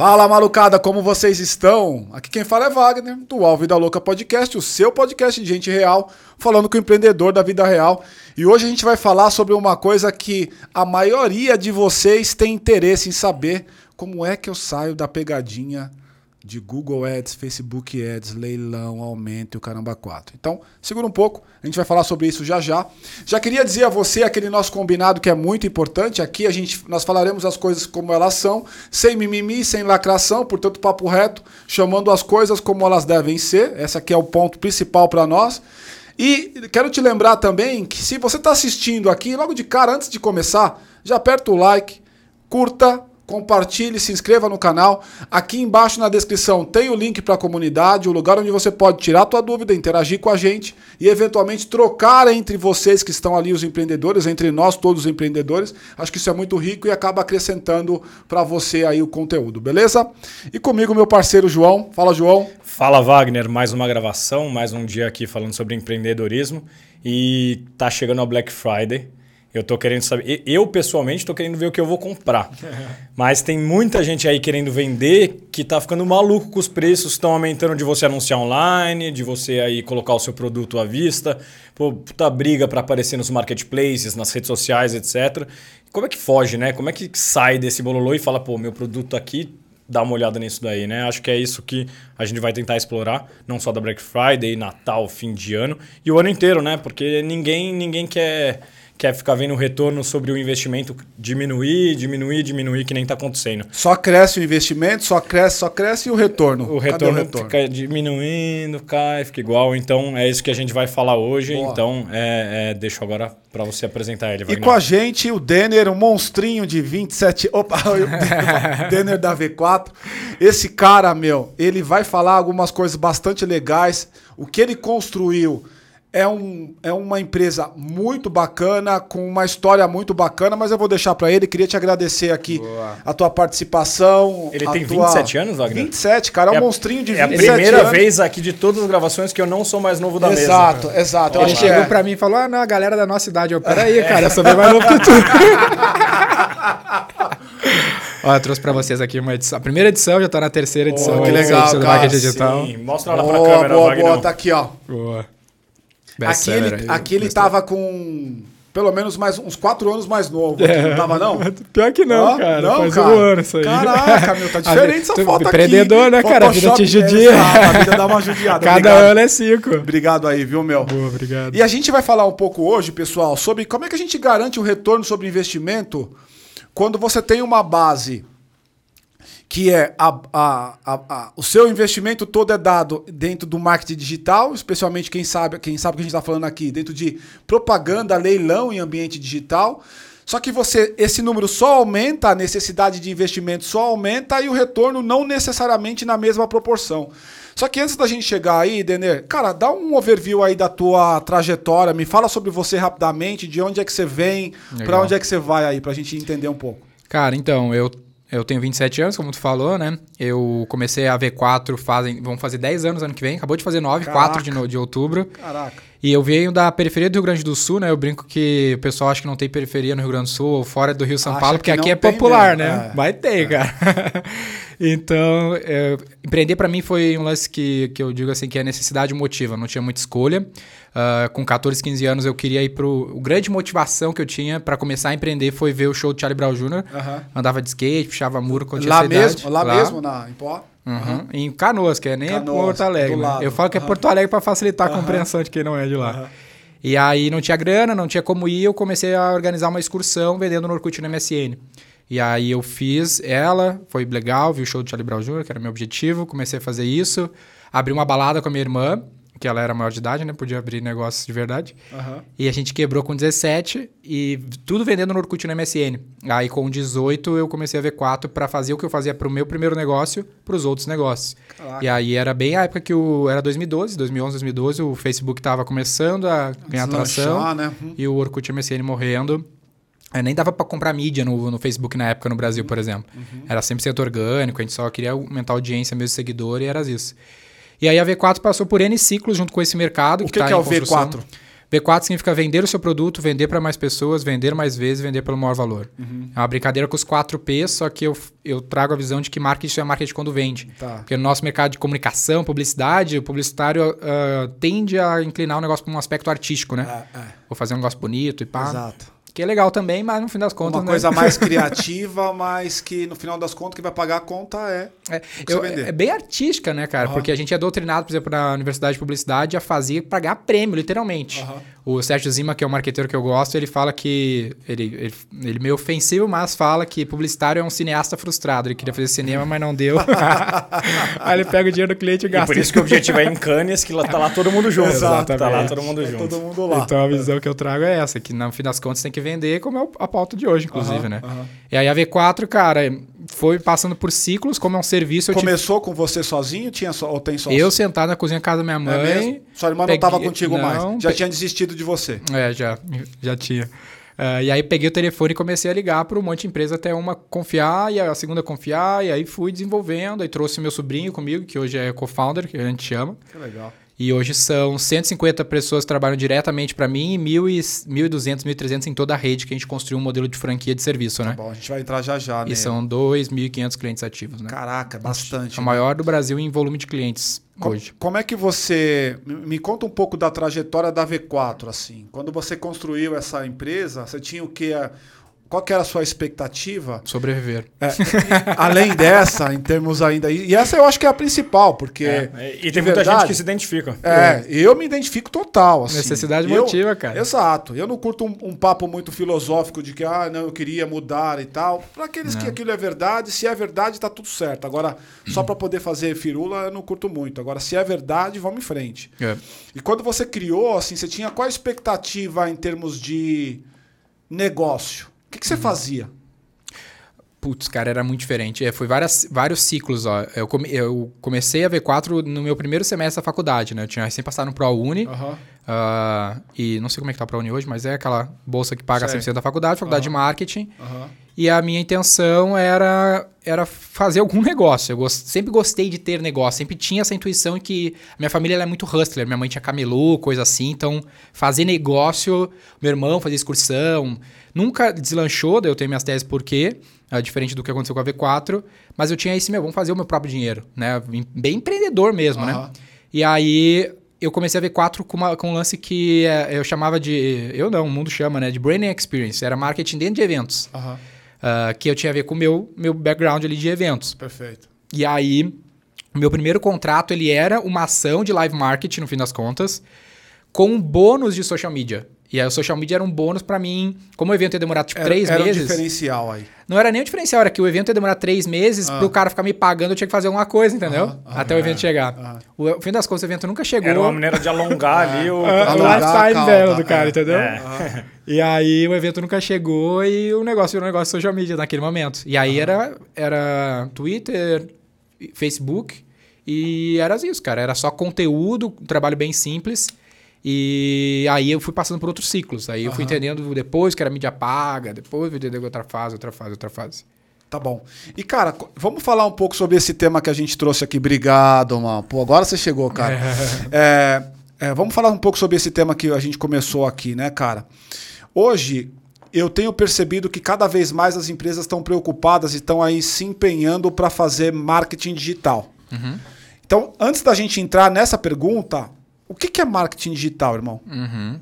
Fala malucada, como vocês estão? Aqui quem fala é Wagner, do Alvo da Louca Podcast, o seu podcast de gente real, falando com o empreendedor da vida real. E hoje a gente vai falar sobre uma coisa que a maioria de vocês tem interesse em saber: como é que eu saio da pegadinha de Google Ads, Facebook Ads, leilão, aumento e o caramba 4. Então, segura um pouco, a gente vai falar sobre isso já já. Já queria dizer a você aquele nosso combinado que é muito importante. Aqui a gente nós falaremos as coisas como elas são, sem mimimi, sem lacração, portanto papo reto, chamando as coisas como elas devem ser. Essa aqui é o ponto principal para nós. E quero te lembrar também que se você está assistindo aqui, logo de cara, antes de começar, já aperta o like, curta, compartilhe, se inscreva no canal. Aqui embaixo na descrição tem o link para a comunidade, o lugar onde você pode tirar tua dúvida, interagir com a gente e eventualmente trocar entre vocês que estão ali os empreendedores, entre nós todos os empreendedores. Acho que isso é muito rico e acaba acrescentando para você aí o conteúdo, beleza? E comigo meu parceiro João. Fala João. Fala Wagner, mais uma gravação, mais um dia aqui falando sobre empreendedorismo e tá chegando a Black Friday. Eu tô querendo saber. Eu, pessoalmente, tô querendo ver o que eu vou comprar. Mas tem muita gente aí querendo vender que tá ficando maluco com os preços, estão aumentando de você anunciar online, de você aí colocar o seu produto à vista. Pô, puta briga para aparecer nos marketplaces, nas redes sociais, etc. Como é que foge, né? Como é que sai desse bololô e fala, pô, meu produto aqui dá uma olhada nisso daí, né? Acho que é isso que a gente vai tentar explorar, não só da Black Friday, Natal, fim de ano e o ano inteiro, né? Porque ninguém ninguém quer quer ficar vendo o retorno sobre o investimento diminuir, diminuir, diminuir, que nem está acontecendo. Só cresce o investimento, só cresce, só cresce e o retorno. O retorno, o retorno? fica diminuindo, cai, fica igual. Então é isso que a gente vai falar hoje. Boa. Então é, é, deixo agora para você apresentar ele. Wagner. E com a gente o Denner, um monstrinho de 27. Opa, o Denner da V4. Esse cara, meu, ele vai falar algumas coisas bastante legais. O que ele construiu é, um, é uma empresa muito bacana, com uma história muito bacana, mas eu vou deixar para ele. Queria te agradecer aqui Boa. a tua participação. Ele tem tua... 27 anos, Wagner? 27, cara, é um é monstrinho de 27 anos. É a primeira anos. vez aqui de todas as gravações que eu não sou mais novo da exato, mesa. Exato, exato. Ele chegou é. para mim e falou: ah, não, a galera da nossa idade. Eu, peraí, cara, eu sou bem mais novo que tu. Ó, eu trouxe pra vocês aqui uma edição. A primeira edição, já tá na terceira edição. Oh, que legal, cara. Digital. Sim, mostra lá oh, pra câmera, boa, Wagner. Boa, tá aqui, ó. Boa. Aqui ele, aqui ele tava com pelo menos mais uns quatro anos mais novo. É. Não tava, não? Pior que não, cara. Não, Faz cara. um ano isso aí. Caraca, meu, tá diferente essa foto aqui. Empreendedor, né, cara? A vida te judia. É, a vida dá uma judiada. Cada obrigado. ano é cinco. Obrigado aí, viu, meu? Boa, obrigado. E a gente vai falar um pouco hoje, pessoal, sobre como é que a gente garante o retorno sobre investimento quando você tem uma base que é a, a, a, o seu investimento todo é dado dentro do marketing digital, especialmente quem sabe, quem sabe o que a gente está falando aqui, dentro de propaganda, leilão em ambiente digital. Só que você, esse número só aumenta, a necessidade de investimento só aumenta e o retorno não necessariamente na mesma proporção. Só que antes da gente chegar aí, Denner, cara, dá um overview aí da tua trajetória, me fala sobre você rapidamente, de onde é que você vem, para onde é que você vai aí, para a gente entender um pouco. Cara, então, eu eu tenho 27 anos, como tu falou, né? Eu comecei a V4 fazem, vão fazer 10 anos ano que vem. Acabou de fazer 9, Caraca. 4 de, de outubro. Caraca. E eu venho da periferia do Rio Grande do Sul, né? Eu brinco que o pessoal acha que não tem periferia no Rio Grande do Sul ou fora do Rio São acha Paulo, porque aqui é popular, mesmo. né? É. Vai ter, é. cara. então, é, empreender para mim foi um lance que, que eu digo assim que é necessidade motiva. Não tinha muita escolha. Uh, com 14, 15 anos eu queria ir pro. A grande motivação que eu tinha para começar a empreender foi ver o show do Charlie Brown Jr. Uhum. Andava de skate, puxava muro quando tinha lá mesmo, Lá, lá mesmo, na, em Pó? Uhum. Uhum. Em Canoas, que é nem Canoas, Porto Alegre. Né? Eu falo que é Porto Alegre para facilitar a compreensão de quem não é de lá. E aí não tinha grana, não tinha como ir, eu comecei a organizar uma excursão vendendo no Orkut no MSN. E aí eu fiz ela, foi legal, vi o show do Charlie Brown Jr., que era meu objetivo, comecei a fazer isso, abri uma balada com a minha irmã, que ela era maior de idade, né? Podia abrir negócios de verdade. Uhum. E a gente quebrou com 17 e tudo vendendo no Orkut no MSN. Aí com 18 eu comecei a ver 4 para fazer o que eu fazia para o meu primeiro negócio, para os outros negócios. Caraca. E aí era bem a época que o era 2012, 2011, 2012, o Facebook estava começando a ganhar atração né? Uhum. e o Orkut MSN morrendo. É, nem dava para comprar mídia no, no Facebook na época no Brasil, por exemplo. Uhum. Era 100% orgânico, a gente só queria aumentar a audiência, mesmo seguidor e era isso. E aí a V4 passou por N ciclos junto com esse mercado. O que, que, tá que é o V4? V4 significa vender o seu produto, vender para mais pessoas, vender mais vezes, vender pelo maior valor. Uhum. É uma brincadeira com os 4 P, só que eu, eu trago a visão de que marketing é marketing quando vende. Tá. Porque no nosso mercado de comunicação, publicidade, o publicitário uh, tende a inclinar o negócio para um aspecto artístico, né? É, é. Vou fazer um negócio bonito e pá. Exato. Que é legal também, mas no fim das contas. Uma né? coisa mais criativa, mas que no final das contas, que vai pagar a conta é. É, eu, é bem artística, né, cara? Uhum. Porque a gente é doutrinado, por exemplo, na Universidade de Publicidade a fazer para ganhar prêmio, literalmente. Uhum. O Sérgio Zima, que é o marqueteiro que eu gosto, ele fala que. Ele, ele, ele meio ofensivo, mas fala que publicitário é um cineasta frustrado. Ele queria fazer cinema, mas não deu. Aí ele pega o dinheiro do cliente e gasta. E por isso que o objetivo é em Cannes, que tá lá todo mundo junto. Exatamente. Tá lá todo mundo junto. todo mundo lá. Então a visão que eu trago é essa, que no fim das contas tem que vender, como é a pauta de hoje, inclusive, uhum, né? Uhum. E aí a V4, cara, foi passando por ciclos, como é um serviço. Começou tive... com você sozinho? Tinha so... ou tem só? Eu sentado na cozinha da casa da minha é mãe. É Sua irmã peguei... não estava contigo não, mais. Já pe... tinha desistido de você. É, já, já tinha. Uh, e aí peguei o telefone e comecei a ligar para um monte de empresa até uma confiar e a segunda confiar. E aí fui desenvolvendo. Aí trouxe meu sobrinho comigo, que hoje é co-founder, que a gente chama. Que legal. E hoje são 150 pessoas que trabalham diretamente para mim e 1.200, 1.300 em toda a rede que a gente construiu um modelo de franquia de serviço, né? Tá bom, a gente vai entrar já já, né? E são 2.500 clientes ativos, né? Caraca, bastante. É o maior do Brasil em volume de clientes como, hoje. Como é que você... Me conta um pouco da trajetória da V4, assim. Quando você construiu essa empresa, você tinha o que... Qual que era a sua expectativa? Sobreviver. É, além dessa, em termos ainda. E essa eu acho que é a principal, porque. É, e tem muita verdade, gente que se identifica. É, eu me identifico total. Assim. Necessidade eu, motiva, cara. Exato. Eu não curto um, um, papo muito filosófico de que, ah, não, eu queria mudar e tal. Para aqueles não. que aquilo é verdade, se é verdade, tá tudo certo. Agora, só para poder fazer firula, eu não curto muito. Agora, se é verdade, vamos em frente. É. E quando você criou, assim, você tinha qual a expectativa em termos de negócio? O que, que você uhum. fazia? Putz, cara, era muito diferente. É, foi várias, vários ciclos. Ó. Eu, come, eu comecei a V4 no meu primeiro semestre da faculdade, né? Eu tinha recém passado no ProUni. Uhum. Uh, e não sei como é que tá o ProUni hoje, mas é aquela bolsa que paga Sei. 100% da faculdade, faculdade uhum. de marketing. Uhum. E a minha intenção era, era fazer algum negócio. Eu gost, sempre gostei de ter negócio, sempre tinha essa intuição que minha família é muito hustler. Minha mãe tinha camelô, coisa assim. Então, fazer negócio, meu irmão fazia excursão. Nunca deslanchou, daí eu tenho minhas teses por quê, é diferente do que aconteceu com a V4, mas eu tinha esse meu, vamos fazer o meu próprio dinheiro, né? Bem empreendedor mesmo, uhum. né? E aí eu comecei a V4 com, uma, com um lance que é, eu chamava de. Eu não, o mundo chama, né? De Branding Experience. Era marketing dentro de eventos. Uhum. Uh, que eu tinha a ver com o meu, meu background ali de eventos. Perfeito. E aí, o meu primeiro contrato ele era uma ação de live marketing, no fim das contas, com um bônus de social media. E aí o social media era um bônus para mim. Como o evento ia demorar tipo era, três era meses. Era um diferencial aí. Não era nem o diferencial, era que o evento ia demorar três meses, ah. pro cara ficar me pagando, eu tinha que fazer alguma coisa, entendeu? Ah, ah, Até o evento chegar. Ah. O, o fim das contas, o evento nunca chegou. Era uma maneira de alongar ali o. lifetime dela do cara, é. entendeu? É. E aí o evento nunca chegou e o negócio virou um negócio social media naquele momento. E aí era, era Twitter, Facebook e era isso, cara. Era só conteúdo, um trabalho bem simples. E aí eu fui passando por outros ciclos. Aí eu fui entendendo depois que era mídia paga, depois fui entendendo outra fase, outra fase, outra fase. Tá bom. E, cara, vamos falar um pouco sobre esse tema que a gente trouxe aqui. Obrigado, mano. Pô, agora você chegou, cara. é, é, vamos falar um pouco sobre esse tema que a gente começou aqui, né, cara? Hoje, eu tenho percebido que cada vez mais as empresas estão preocupadas e estão aí se empenhando para fazer marketing digital. Uhum. Então, antes da gente entrar nessa pergunta, o que, que é marketing digital, irmão? Uhum.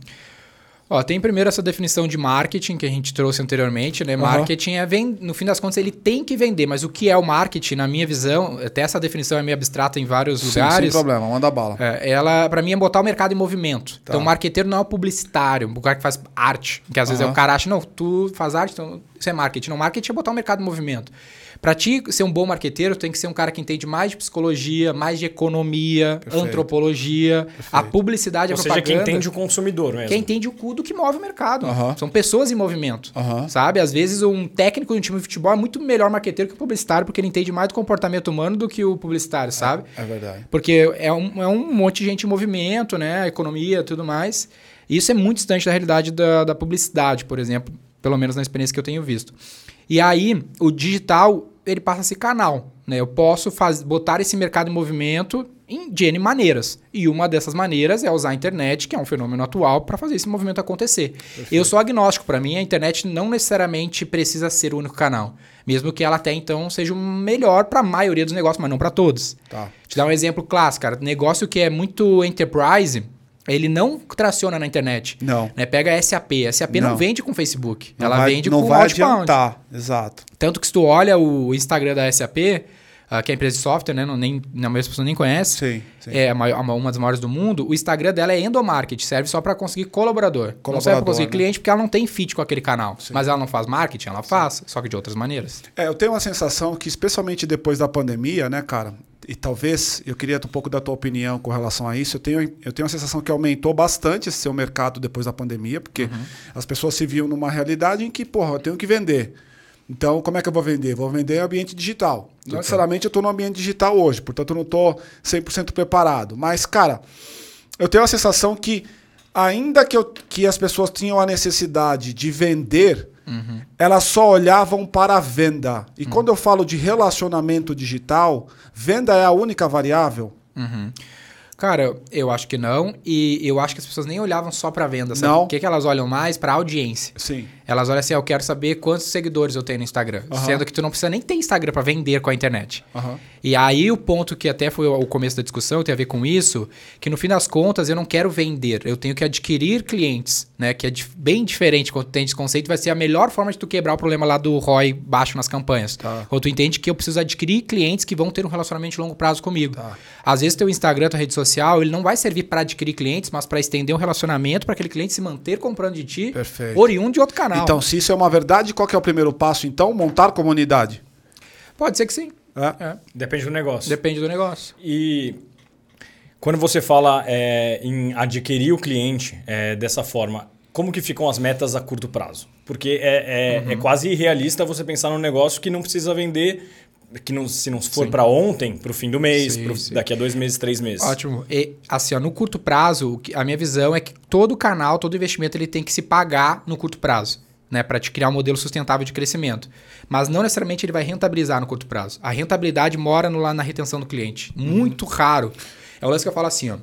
Ó, tem primeiro essa definição de marketing que a gente trouxe anteriormente, né? Uhum. Marketing é vend... no fim das contas ele tem que vender, mas o que é o marketing, na minha visão, até essa definição é meio abstrata em vários Sim, lugares. Sem problema, manda bala. É, ela, para mim, é botar o mercado em movimento. Tá. Então, o marqueteiro não é o publicitário, o cara que faz arte, que às uhum. vezes é o cara acha, não, tu faz arte, então isso é marketing. Não, marketing é botar o mercado em movimento. Para ti ser um bom marqueteiro, tem que ser um cara que entende mais de psicologia, mais de economia, Perfeito. antropologia, Perfeito. a publicidade, Ou a propaganda. Ou seja, quem entende o consumidor mesmo. Quem entende o cu do que move o mercado. São pessoas em movimento, sabe? Às vezes um técnico de um time de futebol é muito melhor marqueteiro que o publicitário, porque ele entende mais do comportamento humano do que o publicitário, sabe? É, é verdade. Porque é um, é um monte de gente em movimento, né? Economia tudo mais. E isso é muito distante da realidade da, da publicidade, por exemplo, pelo menos na experiência que eu tenho visto. E aí, o digital, ele passa a ser canal. Né? Eu posso faz, botar esse mercado em movimento de N maneiras. E uma dessas maneiras é usar a internet, que é um fenômeno atual, para fazer esse movimento acontecer. Perfeito. Eu sou agnóstico. Para mim, a internet não necessariamente precisa ser o único canal. Mesmo que ela até então seja o melhor para a maioria dos negócios, mas não para todos. Tá. Te dar um exemplo clássico, cara. Negócio que é muito enterprise, ele não traciona na internet. Não. Né? Pega a SAP. A SAP não, não vende com Facebook. Não ela vai, vende não com vai outbound. Adiantar. Exato. Tanto que se tu olha o Instagram da SAP, uh, que é a empresa de software, né? Não, nem, a maioria das pessoas nem conhece. Sim, sim. É uma, uma, das maiores do mundo. O Instagram dela é endomarket, serve só para conseguir colaborador. colaborador. Não serve para conseguir né? cliente porque ela não tem fit com aquele canal. Sim. Mas ela não faz marketing, ela faz, só que de outras maneiras. É, eu tenho uma sensação que, especialmente depois da pandemia, né, cara? E talvez eu queria um pouco da tua opinião com relação a isso. Eu tenho, eu tenho a sensação que aumentou bastante esse seu mercado depois da pandemia, porque uhum. as pessoas se viam numa realidade em que, porra, eu tenho que vender. Então, como é que eu vou vender? Vou vender em ambiente digital. Não necessariamente eu estou no ambiente digital hoje, portanto eu não estou 100% preparado. Mas, cara, eu tenho a sensação que, ainda que, eu, que as pessoas tinham a necessidade de vender, uhum. elas só olhavam para a venda. E uhum. quando eu falo de relacionamento digital, venda é a única variável. Uhum. Cara, eu acho que não. E eu acho que as pessoas nem olhavam só para venda. Sabe? Não. O que, que elas olham mais? Para audiência. Sim. Elas olham assim, eu quero saber quantos seguidores eu tenho no Instagram. Uhum. Sendo que tu não precisa nem ter Instagram para vender com a internet. Uhum. E aí o ponto que até foi o começo da discussão, tem a ver com isso, que no fim das contas eu não quero vender, eu tenho que adquirir clientes, né? Que é bem diferente quando tu tem esse conceito, vai ser a melhor forma de tu quebrar o problema lá do ROI baixo nas campanhas. Tá. Quando tu entende que eu preciso adquirir clientes que vão ter um relacionamento de longo prazo comigo. Tá. Às vezes teu Instagram, tua rede social, ele não vai servir para adquirir clientes, mas para estender um relacionamento, para aquele cliente se manter comprando de ti, Perfeito. oriundo de outro canal. Então, se isso é uma verdade, qual é o primeiro passo, então? Montar comunidade? Pode ser que sim. É. É. Depende do negócio. Depende do negócio. E quando você fala é, em adquirir o cliente é, dessa forma, como que ficam as metas a curto prazo? Porque é, é, é uhum. é quase irrealista você pensar num negócio que não precisa vender que não, se não for para ontem, para o fim do mês, sim, pro, daqui a dois meses, três meses. Ótimo. E, assim, ó, no curto prazo, a minha visão é que todo canal, todo investimento, ele tem que se pagar no curto prazo né, para te criar um modelo sustentável de crescimento. Mas não necessariamente ele vai rentabilizar no curto prazo. A rentabilidade mora no, lá na retenção do cliente. Muito uhum. raro. É o lance que eu falo assim, ó.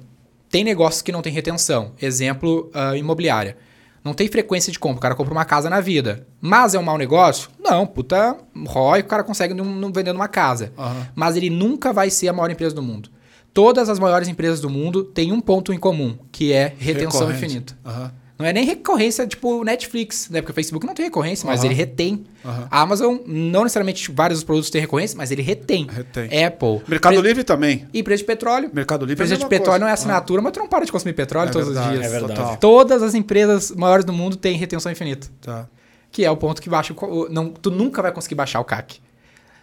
Tem negócios que não tem retenção. Exemplo, uh, imobiliária. Não tem frequência de compra. O cara compra uma casa na vida. Mas é um mau negócio? Não, puta ROI, o cara consegue não, não vendendo uma casa. Uhum. Mas ele nunca vai ser a maior empresa do mundo. Todas as maiores empresas do mundo têm um ponto em comum, que é retenção Recorrente. infinita. Uhum. Não é nem recorrência tipo Netflix, né? Porque o Facebook não tem recorrência, mas uhum. ele retém. Uhum. A Amazon, não necessariamente vários dos produtos têm recorrência, mas ele retém. retém. Apple. Mercado Livre também. E preço de petróleo. Mercado Livre preço é de petróleo coisa. não é assinatura, mas tu não para de consumir petróleo é todos verdade, os dias. É verdade. Total. Todas as empresas maiores do mundo têm retenção infinita. Tá. Que é o ponto que baixa o, não, tu nunca vai conseguir baixar o CAC.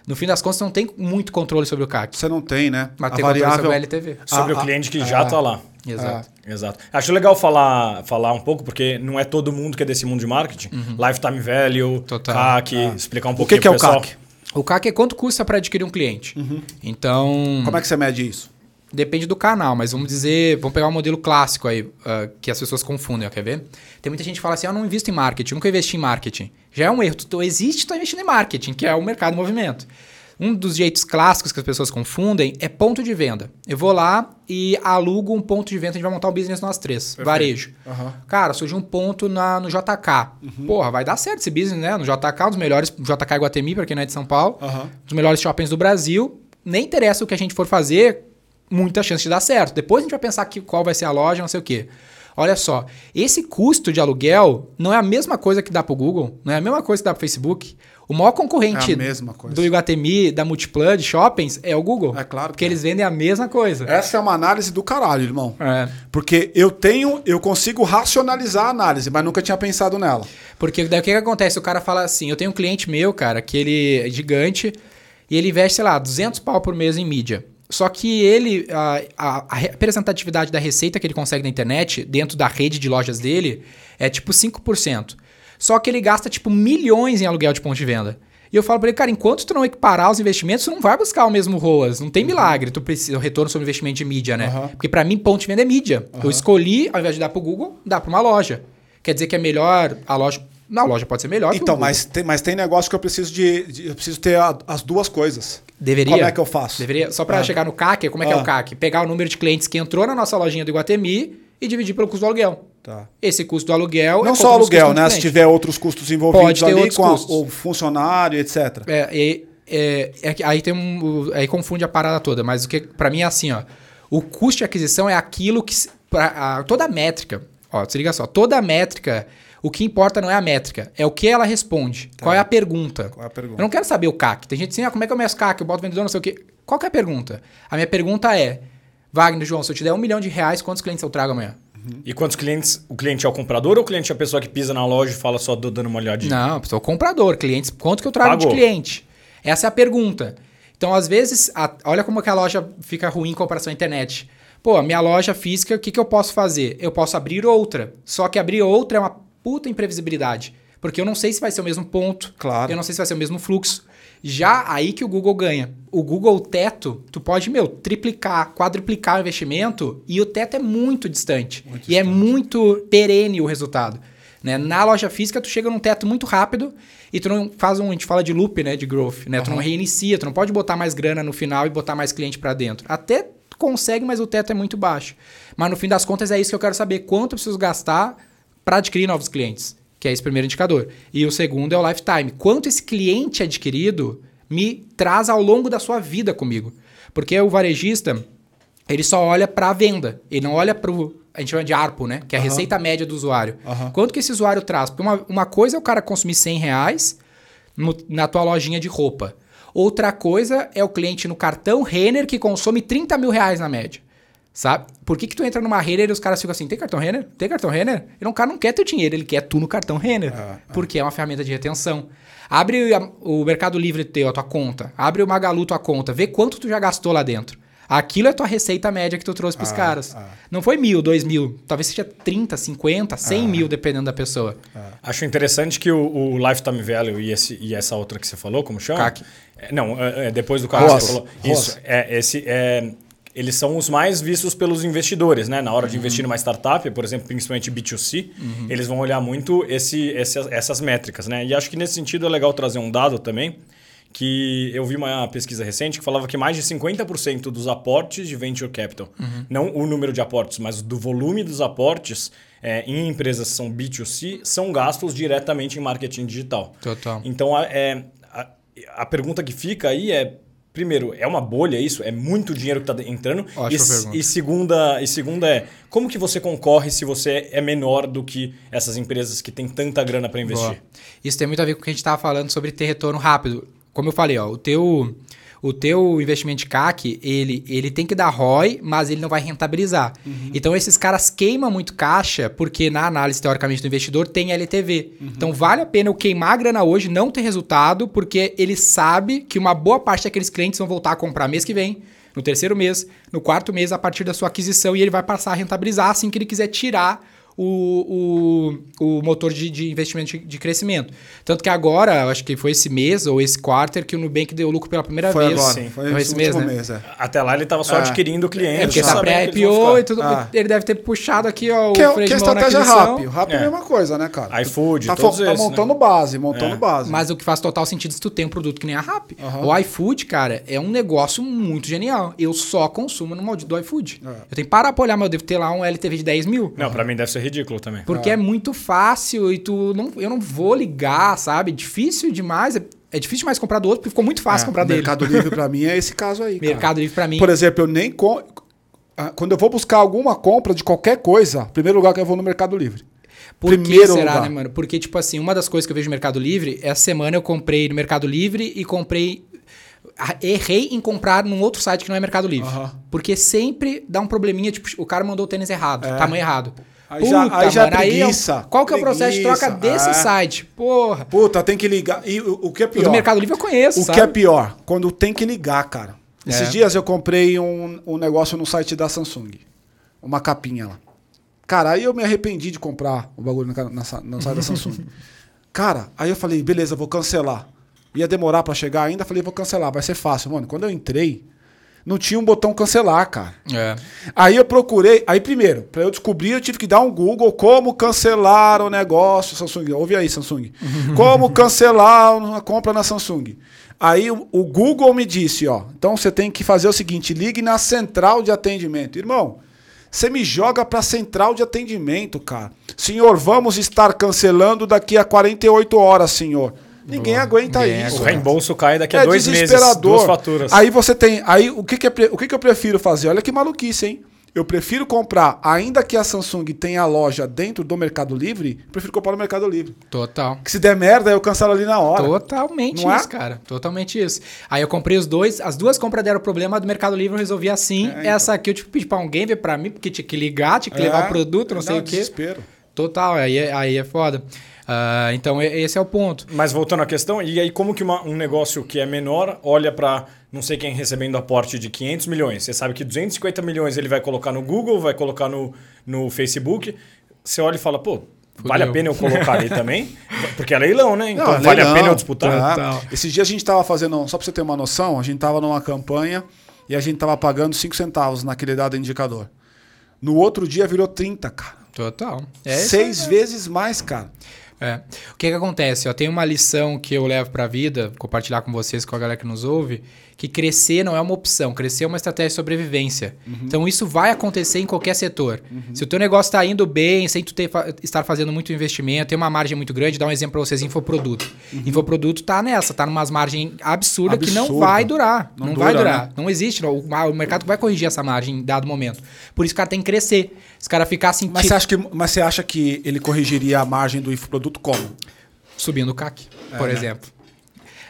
No fim das contas, você não tem muito controle sobre o CAC. Você não tem, né? Mas a tem variável... sobre o LTV. Sobre ah, o cliente que ah, já está lá. Exato. É. Exato. Acho legal falar, falar um pouco, porque não é todo mundo que é desse mundo de marketing. Uhum. Lifetime value, Total. CAC, ah. explicar um pouquinho O que, que é o CAC? O CAC é quanto custa para adquirir um cliente. Uhum. Então. Como é que você mede isso? Depende do canal, mas vamos dizer, vamos pegar um modelo clássico aí, uh, que as pessoas confundem, ó, quer ver? Tem muita gente que fala assim, ah, eu não invisto em marketing, nunca investi em marketing. Já é um erro, tu, tu existe, tu tá investindo em marketing, que é o mercado em movimento. Um dos jeitos clássicos que as pessoas confundem é ponto de venda. Eu vou lá e alugo um ponto de venda, a gente vai montar um business nós três, Perfeito. varejo. Uhum. Cara, surgiu um ponto na, no JK. Uhum. Porra, vai dar certo esse business, né? No JK, um dos melhores, JK Guatemi, para quem não é de São Paulo, uhum. um dos melhores shoppings do Brasil. Nem interessa o que a gente for fazer, muita chance de dar certo. Depois a gente vai pensar que, qual vai ser a loja, não sei o quê. Olha só, esse custo de aluguel não é a mesma coisa que dá para o Google, não é a mesma coisa que dá para o Facebook. O maior concorrente é do Iguatemi, da Multiplan, de shoppings, é o Google. É claro. Porque é. eles vendem a mesma coisa. Essa é uma análise do caralho, irmão. É. Porque eu tenho, eu consigo racionalizar a análise, mas nunca tinha pensado nela. Porque daí o que, que acontece? O cara fala assim, eu tenho um cliente meu, cara, que ele é gigante e ele investe, sei lá, 200 pau por mês em mídia. Só que ele, a, a, a, representatividade da receita que ele consegue na internet, dentro da rede de lojas dele, é tipo 5%. Só que ele gasta tipo milhões em aluguel de ponto de venda. E eu falo para ele, cara, enquanto tu não equiparar os investimentos, tu não vai buscar o mesmo ROAS. Não tem uhum. milagre. Tu precisa o retorno sobre investimento de mídia, né? Uhum. Porque para mim, ponto de venda é mídia. Uhum. Eu escolhi, ao invés de dar pro Google, dar para uma loja. Quer dizer que é melhor a loja. Não, a loja pode ser melhor. Então, mas tem, mas tem negócio que eu preciso de, de eu preciso ter a, as duas coisas. Deveria. Como é que eu faço? Deveria. Só para ah. chegar no CAC, como é que é o ah. CAC? Pegar o número de clientes que entrou na nossa lojinha do Iguatemi e dividir pelo custo do aluguel. Tá. Esse custo do aluguel. É Não é só aluguel, né? Se tiver outros custos envolvidos ali com a, o funcionário, etc. É, é, é, é, aí tem um. Aí confunde a parada toda, mas o que para mim é assim, ó. O custo de aquisição é aquilo que. Pra, a, toda a métrica. Ó, se liga só, toda a métrica o que importa não é a métrica, é o que ela responde. Tá. Qual é a pergunta? Qual é a pergunta? Eu não quero saber o CAC. Tem gente assim, ah, como é que eu meço CAC? Eu boto vendedor, não sei o quê. Qual que é a pergunta? A minha pergunta é, Wagner, João, se eu te der um milhão de reais, quantos clientes eu trago amanhã? Uhum. E quantos clientes? O cliente é o comprador ou o cliente é a pessoa que pisa na loja e fala só dando uma olhadinha? Não, pessoa é o comprador. Clientes, quanto que eu trago Pagou. de cliente? Essa é a pergunta. Então, às vezes, a, olha como que a loja fica ruim em comparação à internet. Pô, a minha loja física, o que, que eu posso fazer? Eu posso abrir outra. Só que abrir outra é uma puta imprevisibilidade. Porque eu não sei se vai ser o mesmo ponto. Claro. Eu não sei se vai ser o mesmo fluxo. Já aí que o Google ganha. O Google teto, tu pode, meu, triplicar, quadruplicar o investimento e o teto é muito distante. Muito e é distante. é muito perene o resultado. Né? Na loja física, tu chega num teto muito rápido e tu não faz um, a gente fala de loop, né, de growth, né? Uhum. Tu não reinicia, tu não pode botar mais grana no final e botar mais cliente para dentro. Até consegue, mas o teto é muito baixo. Mas no fim das contas é isso que eu quero saber, quanto eu preciso gastar para adquirir novos clientes, que é esse primeiro indicador. E o segundo é o lifetime. Quanto esse cliente adquirido me traz ao longo da sua vida comigo? Porque o varejista, ele só olha para a venda, ele não olha para o a gente chama de ARPO, né? Que é a uhum. receita média do usuário. Uhum. Quanto que esse usuário traz? Porque uma, uma coisa é o cara consumir 100 reais no, na tua lojinha de roupa. Outra coisa é o cliente no cartão Renner que consome 30 mil reais na média. Sabe? Por que, que tu entra numa Renner e os caras ficam assim, tem cartão Renner? Tem cartão Renner? E o cara não quer teu dinheiro, ele quer tu no cartão Renner. Ah, ah. Porque é uma ferramenta de retenção. Abre o Mercado Livre teu, a tua conta. Abre o Magalu tua conta. Vê quanto tu já gastou lá dentro. Aquilo é tua receita média que tu trouxe pros ah, caras. Ah. Não foi mil, dois mil. Talvez seja 30, 50, 100 ah. mil, dependendo da pessoa. Ah. Acho interessante que o, o Lifetime Value e, esse, e essa outra que você falou, como chama? CAC. É, não, é, é, depois do CAC você falou. Isso, é, esse, é, eles são os mais vistos pelos investidores, né? Na hora de uhum. investir numa startup, por exemplo, principalmente B2C, uhum. eles vão olhar muito esse, esse, essas métricas, né? E acho que nesse sentido é legal trazer um dado também, que eu vi uma pesquisa recente que falava que mais de 50% dos aportes de venture capital, uhum. não o número de aportes, mas do volume dos aportes é, em empresas que são B2C, são gastos diretamente em marketing digital. Total. Então, é, a, a pergunta que fica aí é Primeiro, é uma bolha isso? É muito dinheiro que está entrando? E, e, segunda, e segunda é, como que você concorre se você é menor do que essas empresas que têm tanta grana para investir? Boa. Isso tem muito a ver com o que a gente estava falando sobre ter retorno rápido. Como eu falei, ó, o teu o teu investimento de CAC, ele, ele tem que dar ROI, mas ele não vai rentabilizar. Uhum. Então, esses caras queimam muito caixa, porque na análise, teoricamente, do investidor tem LTV. Uhum. Então, vale a pena eu queimar a grana hoje, não ter resultado, porque ele sabe que uma boa parte daqueles clientes vão voltar a comprar mês que vem, no terceiro mês, no quarto mês, a partir da sua aquisição, e ele vai passar a rentabilizar assim que ele quiser tirar o, o, o motor de, de investimento de, de, crescimento. Tanto que agora, acho que foi esse mês ou esse quarter que o Nubank deu lucro pela primeira foi vez. Agora, Sim, foi, foi esse mês, né? mês é. Até lá ele estava só é. adquirindo clientes. É porque tá pré-IPO e tudo. Ah. Ele deve ter puxado aqui ó, que, o freio que é estratégia rápido. Rápido é a mesma coisa, né, cara? iFood, tá, todos tá esses, montando né? base, montando é. base. Mas o que faz total sentido se tu tem um produto que nem a Rap. Uhum. O iFood, cara, é um negócio muito genial. Eu só consumo no maldito do iFood. É. Eu tenho que parar pra olhar, mas eu devo ter lá um LTV de 10 mil. Não, uhum. pra mim deve ser ridículo também. Porque é muito fácil e tu não, eu não vou ligar, sabe? Difícil demais. É, é difícil demais comprar do outro, porque ficou muito fácil é, comprar dele. Mercado Livre para mim é esse caso aí. Mercado cara. Livre para mim. Por exemplo, eu nem com... Ah, quando eu vou buscar alguma compra de qualquer coisa, primeiro lugar que eu vou no Mercado Livre. Por Primeiro que será, lugar. né, mano? Porque, tipo assim, uma das coisas que eu vejo no Mercado Livre, essa semana eu comprei no Mercado Livre e comprei. Errei em comprar num outro site que não é Mercado Livre. Porque sempre dá um probleminha, tipo, o cara mandou o tênis errado, é. tamanho errado. Aí Puta, já, aí já mano, é preguiça. Aí qual que é o processo de troca desse é. site? Porra. Puta, tem que ligar. E o, o que é pior? O do Mercado Livre eu conheço, O sabe? que é pior? Quando tem que ligar, cara. É. Esses dias eu comprei um, um negócio no site da Samsung. Uma capinha lá. Cara, aí eu me arrependi de comprar o bagulho na, na, no site da Samsung. cara, aí eu falei, beleza, vou cancelar. Ia demorar para chegar ainda, falei, vou cancelar, vai ser fácil. Mano, quando eu entrei, não tinha um botão cancelar, cara. É. Aí eu procurei, aí primeiro, para eu descobrir, eu tive que dar um Google como cancelar o negócio Samsung. Ouve aí, Samsung. como cancelar uma compra na Samsung. Aí o, o Google me disse, ó, então você tem que fazer o seguinte, ligue na central de atendimento. Irmão, você me joga para central de atendimento, cara. Senhor, vamos estar cancelando daqui a 48 horas, senhor. Ninguém Boa. aguenta Ninguém isso. O reembolso cai daqui a é dois meses, duas faturas. Aí você tem, aí o que que, é, o que que eu prefiro fazer? Olha que maluquice, hein? Eu prefiro comprar, ainda que a Samsung tenha a loja dentro do Mercado Livre, prefiro comprar no Mercado Livre. Total. Que se der merda, eu cancelo ali na hora. Totalmente Não é? isso, é? cara. Totalmente isso. Aí eu comprei os dois, as duas compras deram problema, do Mercado Livre eu resolvi assim. É, então. Essa aqui eu tive que pedir pra alguém ver pra mim, porque tinha que ligar, tinha que é, levar o produto, não sei o quê. desespero. Total, aí, é, aí é foda. Uh, então esse é o ponto. Mas voltando à questão, e aí como que uma, um negócio que é menor olha para não sei quem recebendo aporte de 500 milhões? Você sabe que 250 milhões ele vai colocar no Google, vai colocar no, no Facebook. Você olha e fala, pô, Fudeu. Vale a pena eu colocar ali também? Porque é leilão, né? Então não, é vale leilão, a pena eu disputar? Tá. Esses dias a gente estava fazendo, só para você ter uma noção, a gente estava numa campanha e a gente estava pagando 5 centavos naquele dado indicador. No outro dia virou 30, cara. Total. É Seis vezes mais, cara. É. O que, que acontece? Eu tenho uma lição que eu levo para a vida, compartilhar com vocês, com a galera que nos ouve, que crescer não é uma opção, crescer é uma estratégia de sobrevivência. Uhum. Então isso vai acontecer em qualquer setor. Uhum. Se o teu negócio está indo bem, sem tu ter, estar fazendo muito investimento, tem uma margem muito grande, dá um exemplo para vocês, infoproduto. Uhum. Infoproduto tá nessa, tá numas margens absurdas Absurdo. que não vai durar. Não, não dura, vai durar. Né? Não existe. O, o mercado vai corrigir essa margem em dado momento. Por isso o cara tem que crescer. Se o cara ficar assim... Mas você acha que, mas você acha que ele corrigiria a margem do infoproduto como? Subindo o CAC, é, por né? exemplo.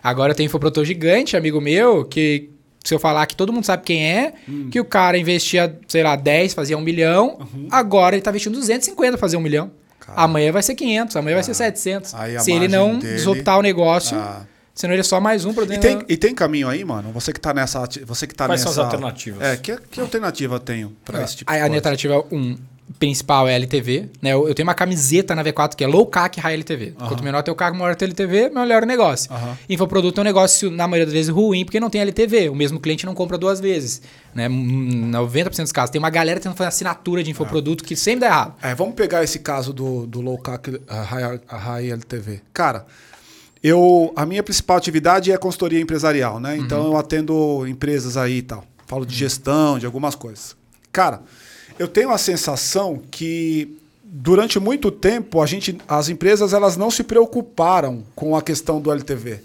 Agora tem infoprodutor gigante, amigo meu, que se eu falar que todo mundo sabe quem é, hum. que o cara investia, sei lá, 10, fazia um milhão, uhum. agora ele tá investindo 250 para fazer um milhão. Caramba. Amanhã vai ser 500, amanhã ah. vai ser 700. se ele não dele... desoptar o negócio, ah. senão ele é só mais um para e tem, e tem caminho aí, mano? Você que tá nessa... Você que tá Quais nessa... são as alternativas? É, que, que alternativa eu tenho para é, esse tipo a, de coisa? A alternativa 1, um, principal é LTV, né? Eu, eu, tenho uma camiseta na V4 que é low CAC high LTV. Uhum. Quanto menor teu CAC, maior teu LTV, melhor o negócio. Uhum. Infoproduto é um negócio, na maioria das vezes, ruim, porque não tem LTV. O mesmo cliente não compra duas vezes. Né? 90% dos casos. Tem uma galera tentando fazer assinatura de infoproduto é. que sempre dá errado. É, vamos pegar esse caso do, do low CAC high, high LTV. Cara, eu, a minha principal atividade é consultoria empresarial, né? Então uhum. eu atendo empresas aí e tal. Falo de gestão, de algumas coisas. Cara, eu tenho a sensação que durante muito tempo a gente, as empresas elas não se preocuparam com a questão do LTV.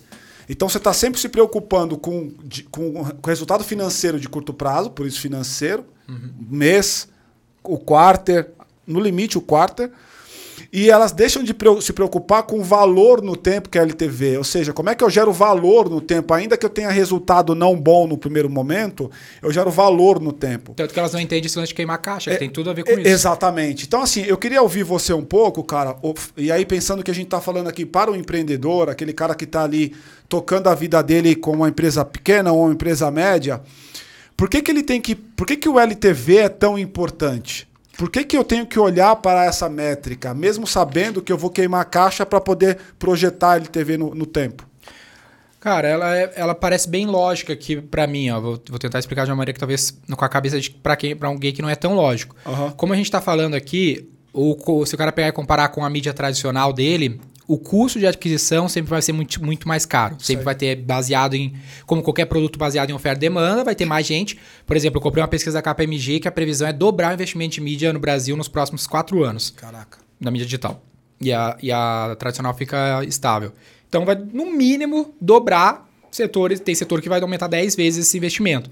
Então você está sempre se preocupando com, de, com, com o resultado financeiro de curto prazo, por isso financeiro, uhum. mês, o quarter, no limite o quarter, e elas deixam de se preocupar com o valor no tempo que é a LTV. Ou seja, como é que eu gero valor no tempo? Ainda que eu tenha resultado não bom no primeiro momento, eu gero valor no tempo. Tanto que elas não entendem esse lance de queimar caixa, é, que tem tudo a ver com é, isso. Exatamente. Então, assim, eu queria ouvir você um pouco, cara, e aí pensando que a gente está falando aqui para o empreendedor, aquele cara que está ali tocando a vida dele com uma empresa pequena ou uma empresa média, por que, que ele tem que. Por que, que o LTV é tão importante? Por que, que eu tenho que olhar para essa métrica, mesmo sabendo que eu vou queimar a caixa para poder projetar a LTV no, no tempo? Cara, ela, é, ela parece bem lógica aqui para mim. Ó. Vou, vou, tentar explicar de uma maneira que talvez com a cabeça para quem para alguém que não é tão lógico. Uhum. Como a gente está falando aqui, o, se o cara pegar e comparar com a mídia tradicional dele, o custo de aquisição sempre vai ser muito, muito mais caro. Sempre vai ter baseado em. Como qualquer produto baseado em oferta e demanda, vai ter mais gente. Por exemplo, eu comprei uma pesquisa da KPMG que a previsão é dobrar o investimento de mídia no Brasil nos próximos quatro anos. Caraca. Na mídia digital. E a, e a tradicional fica estável. Então vai, no mínimo, dobrar setores. Tem setor que vai aumentar 10 vezes esse investimento.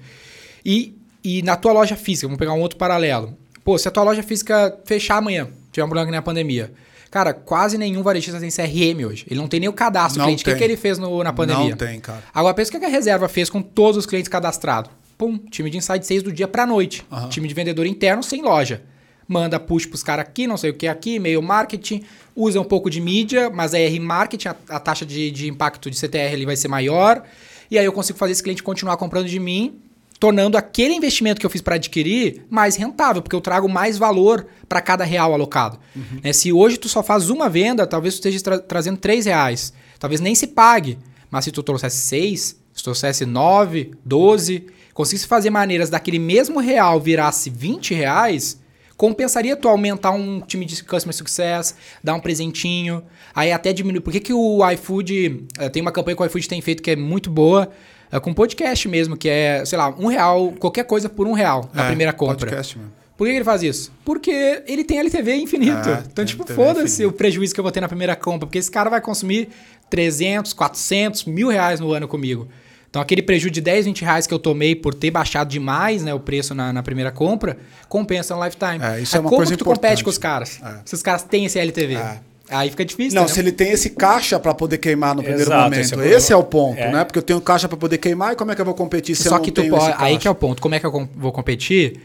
E, e na tua loja física, vamos pegar um outro paralelo. Pô, se a tua loja física fechar amanhã, tiver um problema que nem a pandemia Cara, quase nenhum varejista tem CRM hoje. Ele não tem nem o cadastro do cliente. O que, que ele fez no, na pandemia? Não tem, cara. Agora pensa o que a reserva fez com todos os clientes cadastrados. Pum, time de insight 6 do dia pra noite. Uhum. Time de vendedor interno sem loja. Manda push pros caras aqui, não sei o que aqui, e-mail marketing, usa um pouco de mídia, mas a R marketing, a, a taxa de, de impacto de CTR ali vai ser maior. E aí eu consigo fazer esse cliente continuar comprando de mim tornando aquele investimento que eu fiz para adquirir mais rentável, porque eu trago mais valor para cada real alocado. Uhum. Né? Se hoje tu só faz uma venda, talvez tu esteja tra trazendo três reais. Talvez nem se pague. Mas se tu trouxesse seis, se tu trouxesse nove, doze, conseguisse fazer maneiras daquele mesmo real virasse 20 reais, Compensaria tu aumentar um time de customer success, dar um presentinho, aí até diminuir. Por que, que o iFood. Uh, tem uma campanha que o iFood tem feito que é muito boa, uh, com podcast mesmo, que é, sei lá, um real, qualquer coisa por um real na é, primeira compra. Podcast mesmo. Por que ele faz isso? Porque ele tem LTV infinito. É, então, tipo, foda-se o prejuízo que eu vou ter na primeira compra, porque esse cara vai consumir 300, 400, mil reais no ano comigo. Então, aquele prejuízo de 10, 20 reais que eu tomei por ter baixado demais né, o preço na, na primeira compra, compensa no lifetime. É, isso é, é uma como coisa tu compete com os caras? É. Se os caras têm esse LTV. É. Aí fica difícil. Não, se ele tem esse caixa para poder queimar no primeiro Exato, momento. Esse é, o, esse é o ponto, é. né? Porque eu tenho caixa para poder queimar e como é que eu vou competir se Só eu não que tu pode, Aí que é o ponto. Como é que eu vou competir?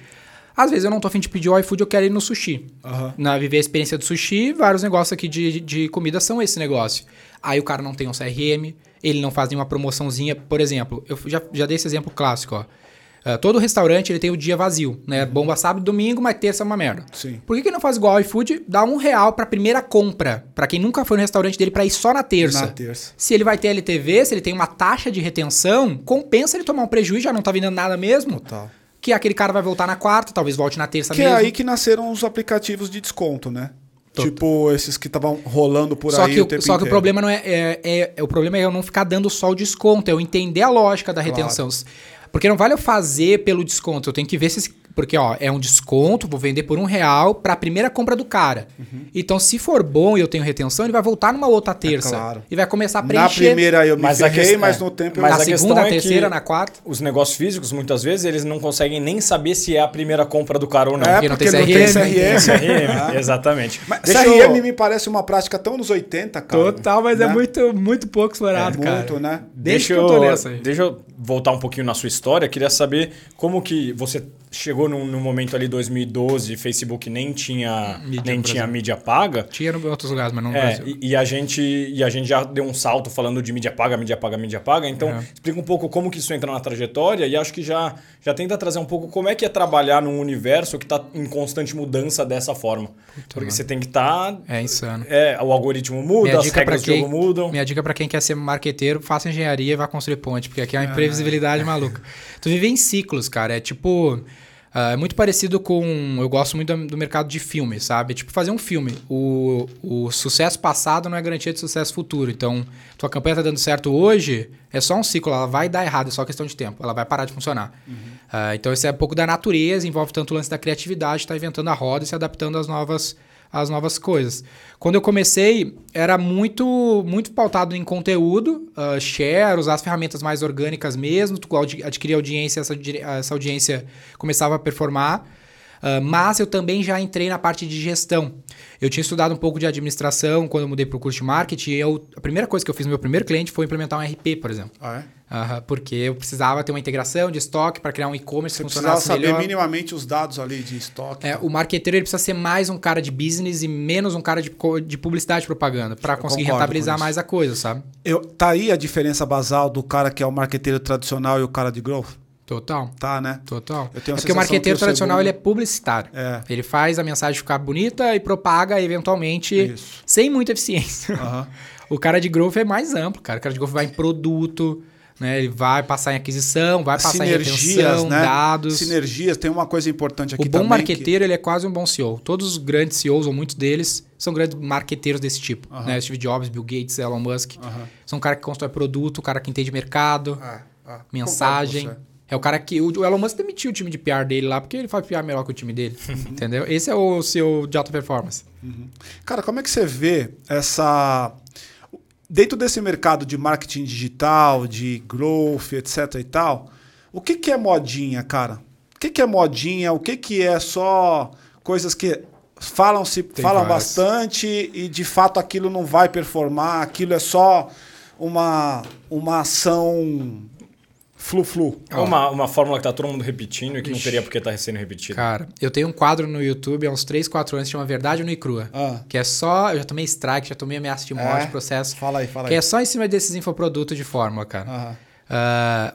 Às vezes eu não tô afim de pedir o iFood, eu quero ir no sushi. Uhum. Na viver a experiência do sushi, vários negócios aqui de, de comida são esse negócio. Aí o cara não tem um CRM, ele não faz nenhuma promoçãozinha. Por exemplo, eu já, já dei esse exemplo clássico, ó. Uh, todo restaurante ele tem o dia vazio, né? Uhum. Bomba sábado e domingo, mas terça é uma merda. Sim. Por que, que não faz igual o iFood? Dá um real pra primeira compra. para quem nunca foi no restaurante dele, para ir só na terça. Na terça. Se ele vai ter LTV, se ele tem uma taxa de retenção, compensa ele tomar um prejuízo, já não tá vendendo nada mesmo. Total. Que aquele cara vai voltar na quarta, talvez volte na terça que mesmo. Que é aí que nasceram os aplicativos de desconto, né? Tipo, esses que estavam rolando por só aí que, o tempo Só inteiro. que o problema não é, é, é, O problema é eu não ficar dando só o desconto, é eu entender a lógica da retenção. Claro. Porque não vale eu fazer pelo desconto, eu tenho que ver se porque, ó, é um desconto, vou vender por um real para a primeira compra do cara. Uhum. Então, se for bom e eu tenho retenção, ele vai voltar numa outra é terça. É claro. E vai começar a preencher. Na primeira eu me mas ferrei, questão, mas no tempo eu... Mas na segunda, é terceira, na quarta... Os negócios físicos, muitas vezes, eles não conseguem nem saber se é a primeira compra do cara ou não. É, porque, porque não tem CRM. Não tem CRM. CRM. Exatamente. Mas Deixa CRM eu... me parece uma prática tão nos 80, cara. Total, mas é né? é muito, muito pouco explorado, é, cara. Muito, né? Deixa, Deixa eu, eu nessa aí. Deixa eu voltar um pouquinho na sua história. Queria saber como que você chegou num, num, momento ali 2012, Facebook nem tinha mídia nem tinha mídia paga. Tinha em outros lugares, mas não no é, Brasil. E, e, a gente e a gente já deu um salto falando de mídia paga, mídia paga, mídia paga. Então, é. explica um pouco como que isso entra na trajetória e acho que já já tenta trazer um pouco como é que é trabalhar num universo que está em constante mudança dessa forma. Puta Porque mano. você tem que estar tá, É insano. É, o algoritmo muda, minha as regras quem, do jogo mudam. Minha dica para quem quer ser marqueteiro, faça engenharia e vá construir ponte, porque aqui é uma é. imprevisibilidade maluca. Tu vive em ciclos, cara. É tipo Uh, é muito parecido com. Eu gosto muito do, do, mercado de filme, sabe? Tipo, fazer um filme. O, o sucesso passado não é garantia de sucesso futuro. Então, tua campanha tá dando certo hoje, é só um ciclo. Ela vai dar errado, é só questão de tempo. Ela vai parar de funcionar. Uhum. Uh, então, isso é um pouco da natureza, envolve tanto o lance da criatividade, tá inventando a roda e se adaptando às novas as novas coisas. Quando eu comecei, era muito muito pautado em conteúdo, uh, share, usar as ferramentas mais orgânicas mesmo, tu adquirir audiência, essa, essa audiência começava a performar. Uh, mas eu também já entrei na parte de gestão. Eu tinha estudado um pouco de administração quando eu mudei para o curso de marketing. Eu, a primeira coisa que eu fiz no meu primeiro cliente foi implementar um RP, por exemplo. Ah, é? Uh, porque eu precisava ter uma integração de estoque para criar um e-commerce que funcionasse melhor. saber minimamente os dados ali de estoque. É, o marqueteiro ele precisa ser mais um cara de business e menos um cara de, de publicidade e propaganda para conseguir rentabilizar mais a coisa, sabe? Eu, tá aí a diferença basal do cara que é o marqueteiro tradicional e o cara de growth? Total. Tá, né? Total. Eu tenho é porque o marqueteiro tradicional segundo... ele é publicitário. É. Ele faz a mensagem ficar bonita e propaga eventualmente Isso. sem muita eficiência. Uhum. o cara de growth é mais amplo, cara. O cara de growth vai em produto, né? Ele vai passar em aquisição, vai passar Sinergias, em retenção, né? dados. Sinergias, tem uma coisa importante aqui também. O bom marqueteiro, que... ele é quase um bom CEO. Todos os grandes CEOs, ou muitos deles, são grandes marqueteiros desse tipo. Uhum. Né? Steve Jobs, Bill Gates, Elon Musk. Uhum. São um cara que constrói produto, o cara que entende mercado, ah, ah, mensagem. É o cara que. O Elon Musk demitiu o time de PR dele lá, porque ele faz PR melhor que o time dele. Entendeu? Esse é o seu de alta performance. Uhum. Cara, como é que você vê essa. Dentro desse mercado de marketing digital, de growth, etc e tal, o que, que é modinha, cara? O que, que é modinha? O que, que é só coisas que falam se falam várias. bastante e de fato aquilo não vai performar, aquilo é só uma, uma ação Flu-flu. É uma, uma fórmula que tá todo mundo repetindo e que Ixi. não teria porque estar tá sendo repetida. Cara, eu tenho um quadro no YouTube há uns 3, 4 anos que chama Verdade no e Crua. Ah. Que é só. Eu já tomei strike, já tomei ameaça de morte, é? processo. Fala aí, fala que aí. é só em cima desses infoprodutos de fórmula, cara.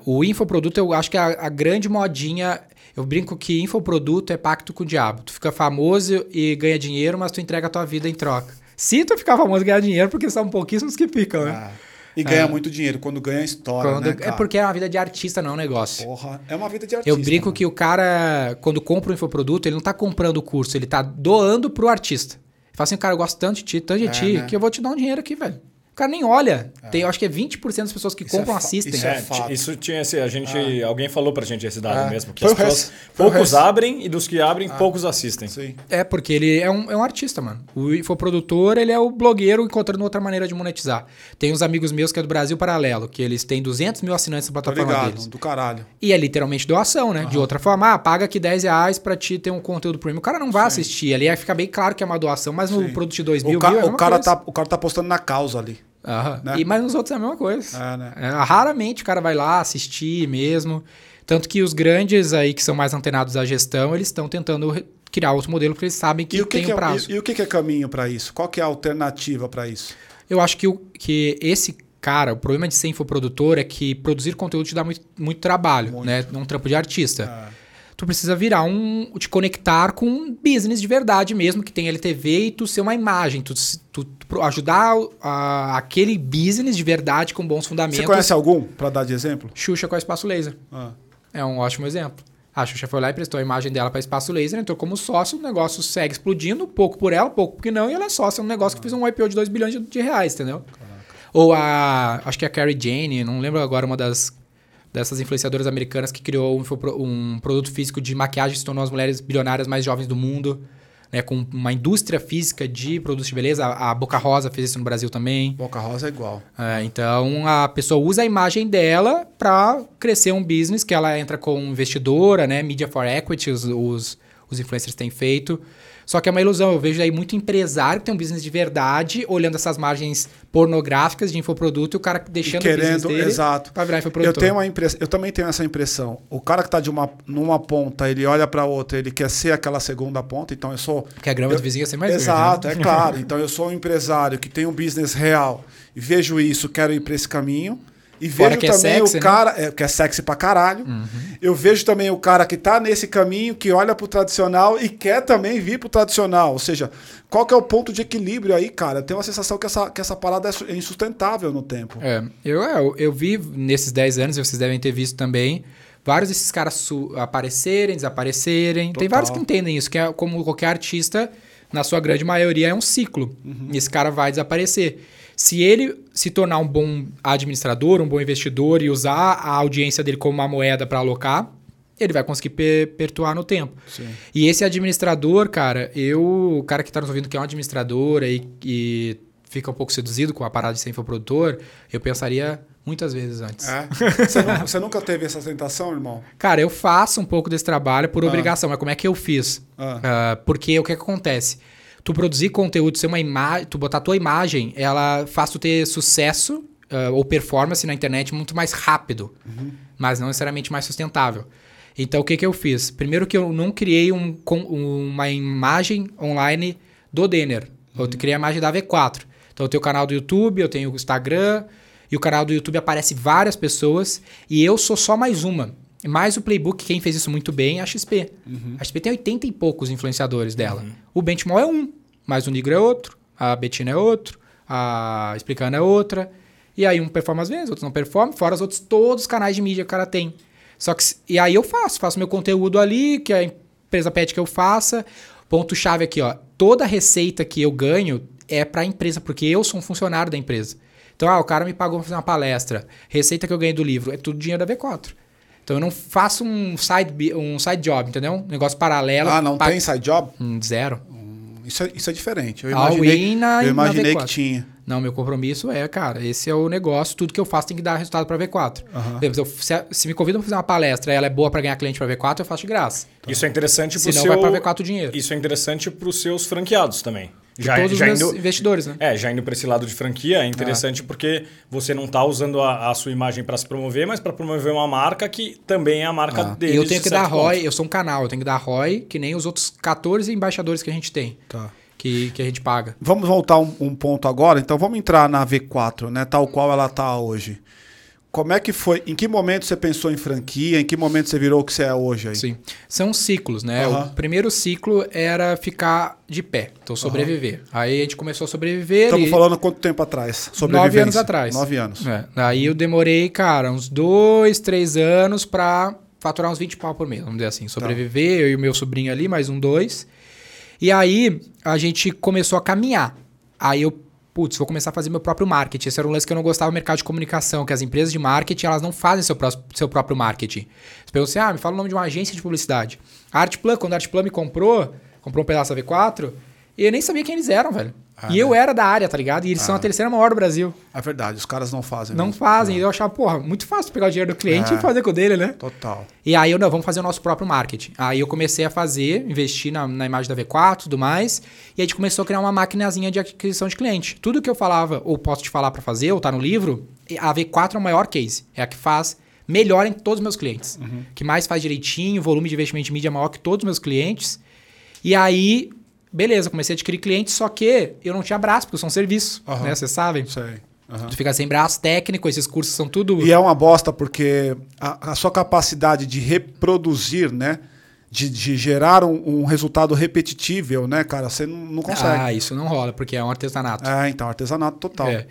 Uh, o infoproduto, eu acho que é a, a grande modinha. Eu brinco que infoproduto é pacto com o diabo. Tu fica famoso e ganha dinheiro, mas tu entrega a tua vida em troca. Se tu ficar famoso e ganhar dinheiro, porque são pouquíssimos que ficam, né? Ah. E ganha é. muito dinheiro. Quando ganha, história, quando, né, É porque é uma vida de artista, não é um negócio. Porra, é uma vida de artista. Eu brinco mano. que o cara, quando compra um infoproduto, ele não tá comprando o curso, ele tá doando pro artista. Fala assim, cara, eu gosto tanto de ti, tanto de é, ti, né? que eu vou te dar um dinheiro aqui, velho. O cara nem olha. É. Tem, eu acho que é 20% das pessoas que isso compram é assistem. Isso, é, fato. isso tinha esse, a gente, ah. alguém falou pra gente esse dado é. mesmo, que Foi as pessoas, poucos abrem e dos que abrem, ah. poucos assistem. Sim. É, porque ele é um, é um artista, mano. O infoprodutor, ele é o blogueiro encontrando outra maneira de monetizar. Tem uns amigos meus que é do Brasil Paralelo, que eles têm 200 mil assinantes na plataforma ligado, deles. do caralho. E é literalmente doação, né? Uhum. De outra forma, ah, paga aqui 10 reais pra ti ter um conteúdo premium. O cara não vai Sim. assistir. Ali vai ficar bem claro que é uma doação, mas no Sim. produto de 2 mil, o, ca mil é o cara tá O cara tá postando na causa ali. Uhum. Né? E, mas nos outros é a mesma coisa. É, né? é, raramente o cara vai lá assistir mesmo. Tanto que os grandes aí que são mais antenados à gestão, eles estão tentando criar outro modelo porque eles sabem que, que tem que um prazo. É, e, e, o que é caminho para isso? Qual que é a alternativa para isso? Eu acho que, o, que esse cara, o problema de ser infoprodutor é que produzir conteúdo te dá muito, muito trabalho, muito. né? Um trampo de artista. Tu precisa virar um. te conectar com um business de verdade mesmo, que tem LTV e tu ser uma imagem, tu, tu, tu ajudar a, aquele business de verdade com bons fundamentos. Você conhece algum, para dar de exemplo? Xuxa com a Espaço Laser. Ah. É um ótimo exemplo. A Xuxa foi lá e prestou a imagem dela para Espaço Laser, entrou como sócio, o negócio segue explodindo, pouco por ela, pouco porque não, e ela é sócia, um negócio ah. que fez um IPO de 2 bilhões de, de reais, entendeu? Caraca. Ou a. Acho que é a Carrie Jane, não lembro agora, uma das dessas influenciadoras americanas que criou um, um produto físico de maquiagem que se tornou as mulheres bilionárias mais jovens do mundo. Né, com uma indústria física de produtos de beleza. A, a Boca Rosa fez isso no Brasil também. Boca Rosa é igual. É, então a pessoa usa a imagem dela para crescer um business que ela entra como investidora, né? Media for Equity, os, os, os influencers têm feito. Só que é uma ilusão. Eu vejo aí muito empresário que tem um business de verdade, olhando essas margens pornográficas de infoproduto e o cara deixando e querendo, o business exato. para virar infoprodutor. Eu, tenho uma impress... eu também tenho essa impressão. O cara que está de uma, numa ponta, ele olha para outra, ele quer ser aquela segunda ponta, então eu sou... Que a grama eu... do vizinho é ser mais Exato, né? é claro. Então eu sou um empresário que tem um business real e vejo isso, quero ir para esse caminho e Fora vejo é também é sexy, o né? cara, né? é, que é sexy pra caralho. Uhum. Eu vejo também o cara que tá nesse caminho, que olha pro tradicional e quer também vir pro tradicional. Ou seja, qual que é o ponto de equilíbrio aí, cara? Eu tenho uma sensação que essa, que essa parada é insustentável no tempo. É, eu, é, eu, eu vi nesses 10 anos, vocês devem ter visto também, vários desses caras aparecerem, desaparecerem. Total. Tem vários que entendem isso, que é como qualquer artista, na sua grande maioria, é um ciclo. Uhum. E esse cara vai desaparecer. Se ele se tornar um bom administrador, um bom investidor e usar a audiência dele como uma moeda para alocar, ele vai conseguir perpetuar no tempo. Sim. E esse administrador, cara, eu, o cara que está nos ouvindo que é um administrador e, e fica um pouco seduzido com a parada de ser infoprodutor, eu pensaria muitas vezes antes. É? Você, nunca, você, nunca teve essa tentação, irmão? Cara, eu faço um pouco desse trabalho por ah. obrigação, mas como é que eu fiz? Ah. Uh, porque o que, que acontece? Tu produzir conteúdo, ser uma imagem, tu botar tua imagem, ela faz tu ter sucesso uh, ou performance na internet muito mais rápido, uhum. mas não necessariamente mais sustentável. Então, o que, que eu fiz? Primeiro que eu não criei um, uma imagem online do Denner. Uhum. Eu criei a imagem da V4. Então, eu tenho o canal do YouTube, eu tenho o Instagram, e o canal do YouTube aparece várias pessoas, e eu sou só mais uma. Mais o Playbook, quem fez isso muito bem é a XP. Uhum. A XP tem 80 e poucos influenciadores dela. Uhum. O Benchmall é um, mas o Negro é outro, a Betina é outro, a Explicando é outra. E aí um performa às vezes, outros não performam, fora os outros, todos os canais de mídia que o cara tem. Só que, e aí eu faço, faço meu conteúdo ali, que a empresa pede que eu faça. Ponto-chave aqui, ó. Toda receita que eu ganho é para a empresa, porque eu sou um funcionário da empresa. Então, ah, o cara me pagou para fazer uma palestra. Receita que eu ganhei do livro é tudo dinheiro da V4. Então eu não faço um side, um side job, entendeu? Um negócio paralelo. Ah, não tem side job? Hum, zero. Hum, isso, é, isso é diferente. Eu imaginei, na, eu imaginei que tinha. Não, meu compromisso é, cara, esse é o negócio, tudo que eu faço tem que dar resultado para V4. Uhum. Exemplo, se, se, me convidam para fazer uma palestra e ela é boa para ganhar cliente para V4, eu faço de graça. Isso é interessante para o seu... Senão vai para V4 o dinheiro. Isso é interessante para os seus franqueados também já, todos já os indo, investidores, né? É, já indo para esse lado de franquia, é interessante ah. porque você não está usando a, a, sua imagem para se promover, mas para promover uma marca que também é a marca ah. dele. Eu tenho que dar ROI, eu sou um canal, eu tenho que dar ROI que nem os outros 14 embaixadores que a gente tem. Tá. Que, que a gente paga. Vamos voltar um, um ponto agora, então vamos entrar na V4, né? Tal qual ela está hoje. Como é que foi? Em que momento você pensou em franquia? Em que momento você virou o que você é hoje aí? Sim. São ciclos, né? Uhum. O primeiro ciclo era ficar de pé, então sobreviver. Uhum. Aí a gente começou a sobreviver. Estamos e... falando quanto tempo atrás? Nove anos atrás. Nove anos. É. Aí eu demorei, cara, uns dois, três anos pra faturar uns 20 pau por mês, vamos dizer assim. Sobreviver, tá. eu e o meu sobrinho ali, mais um dois. E aí a gente começou a caminhar. Aí eu putz, vou começar a fazer meu próprio marketing. Esse era um lance que eu não gostava do mercado de comunicação, que as empresas de marketing, elas não fazem seu, seu próprio marketing. Você pergunta assim, ah, me fala o nome de uma agência de publicidade. A Artplan, quando a Artplan me comprou, comprou um pedaço da V4, e eu nem sabia quem eles eram, velho. Ah, e eu né? era da área, tá ligado? E eles ah. são a terceira maior do Brasil. É verdade, os caras não fazem. Não mesmo. fazem. Não. Eu achava, porra, muito fácil pegar o dinheiro do cliente é. e fazer com o dele, né? Total. E aí eu, não, vamos fazer o nosso próprio marketing. Aí eu comecei a fazer, investir na, na imagem da V4 e tudo mais. E a gente começou a criar uma maquinazinha de aquisição de cliente. Tudo que eu falava, ou posso te falar para fazer, ou tá no livro, a V4 é o maior case. É a que faz melhor em todos os meus clientes. Uhum. Que mais faz direitinho, volume de investimento de mídia é maior que todos os meus clientes. E aí beleza, comecei a adquirir clientes, só que eu não tinha braço, porque eu sou um serviço, uhum. né? Vocês sabem? Sei. Uhum. Tu fica sem braço técnico, esses cursos são tudo. E é uma bosta, porque a, a sua capacidade de reproduzir, né? De, de gerar um, um, resultado repetitível, né, cara? Você não, não consegue. Ah, isso não rola, porque é um artesanato. É, então, artesanato total. É.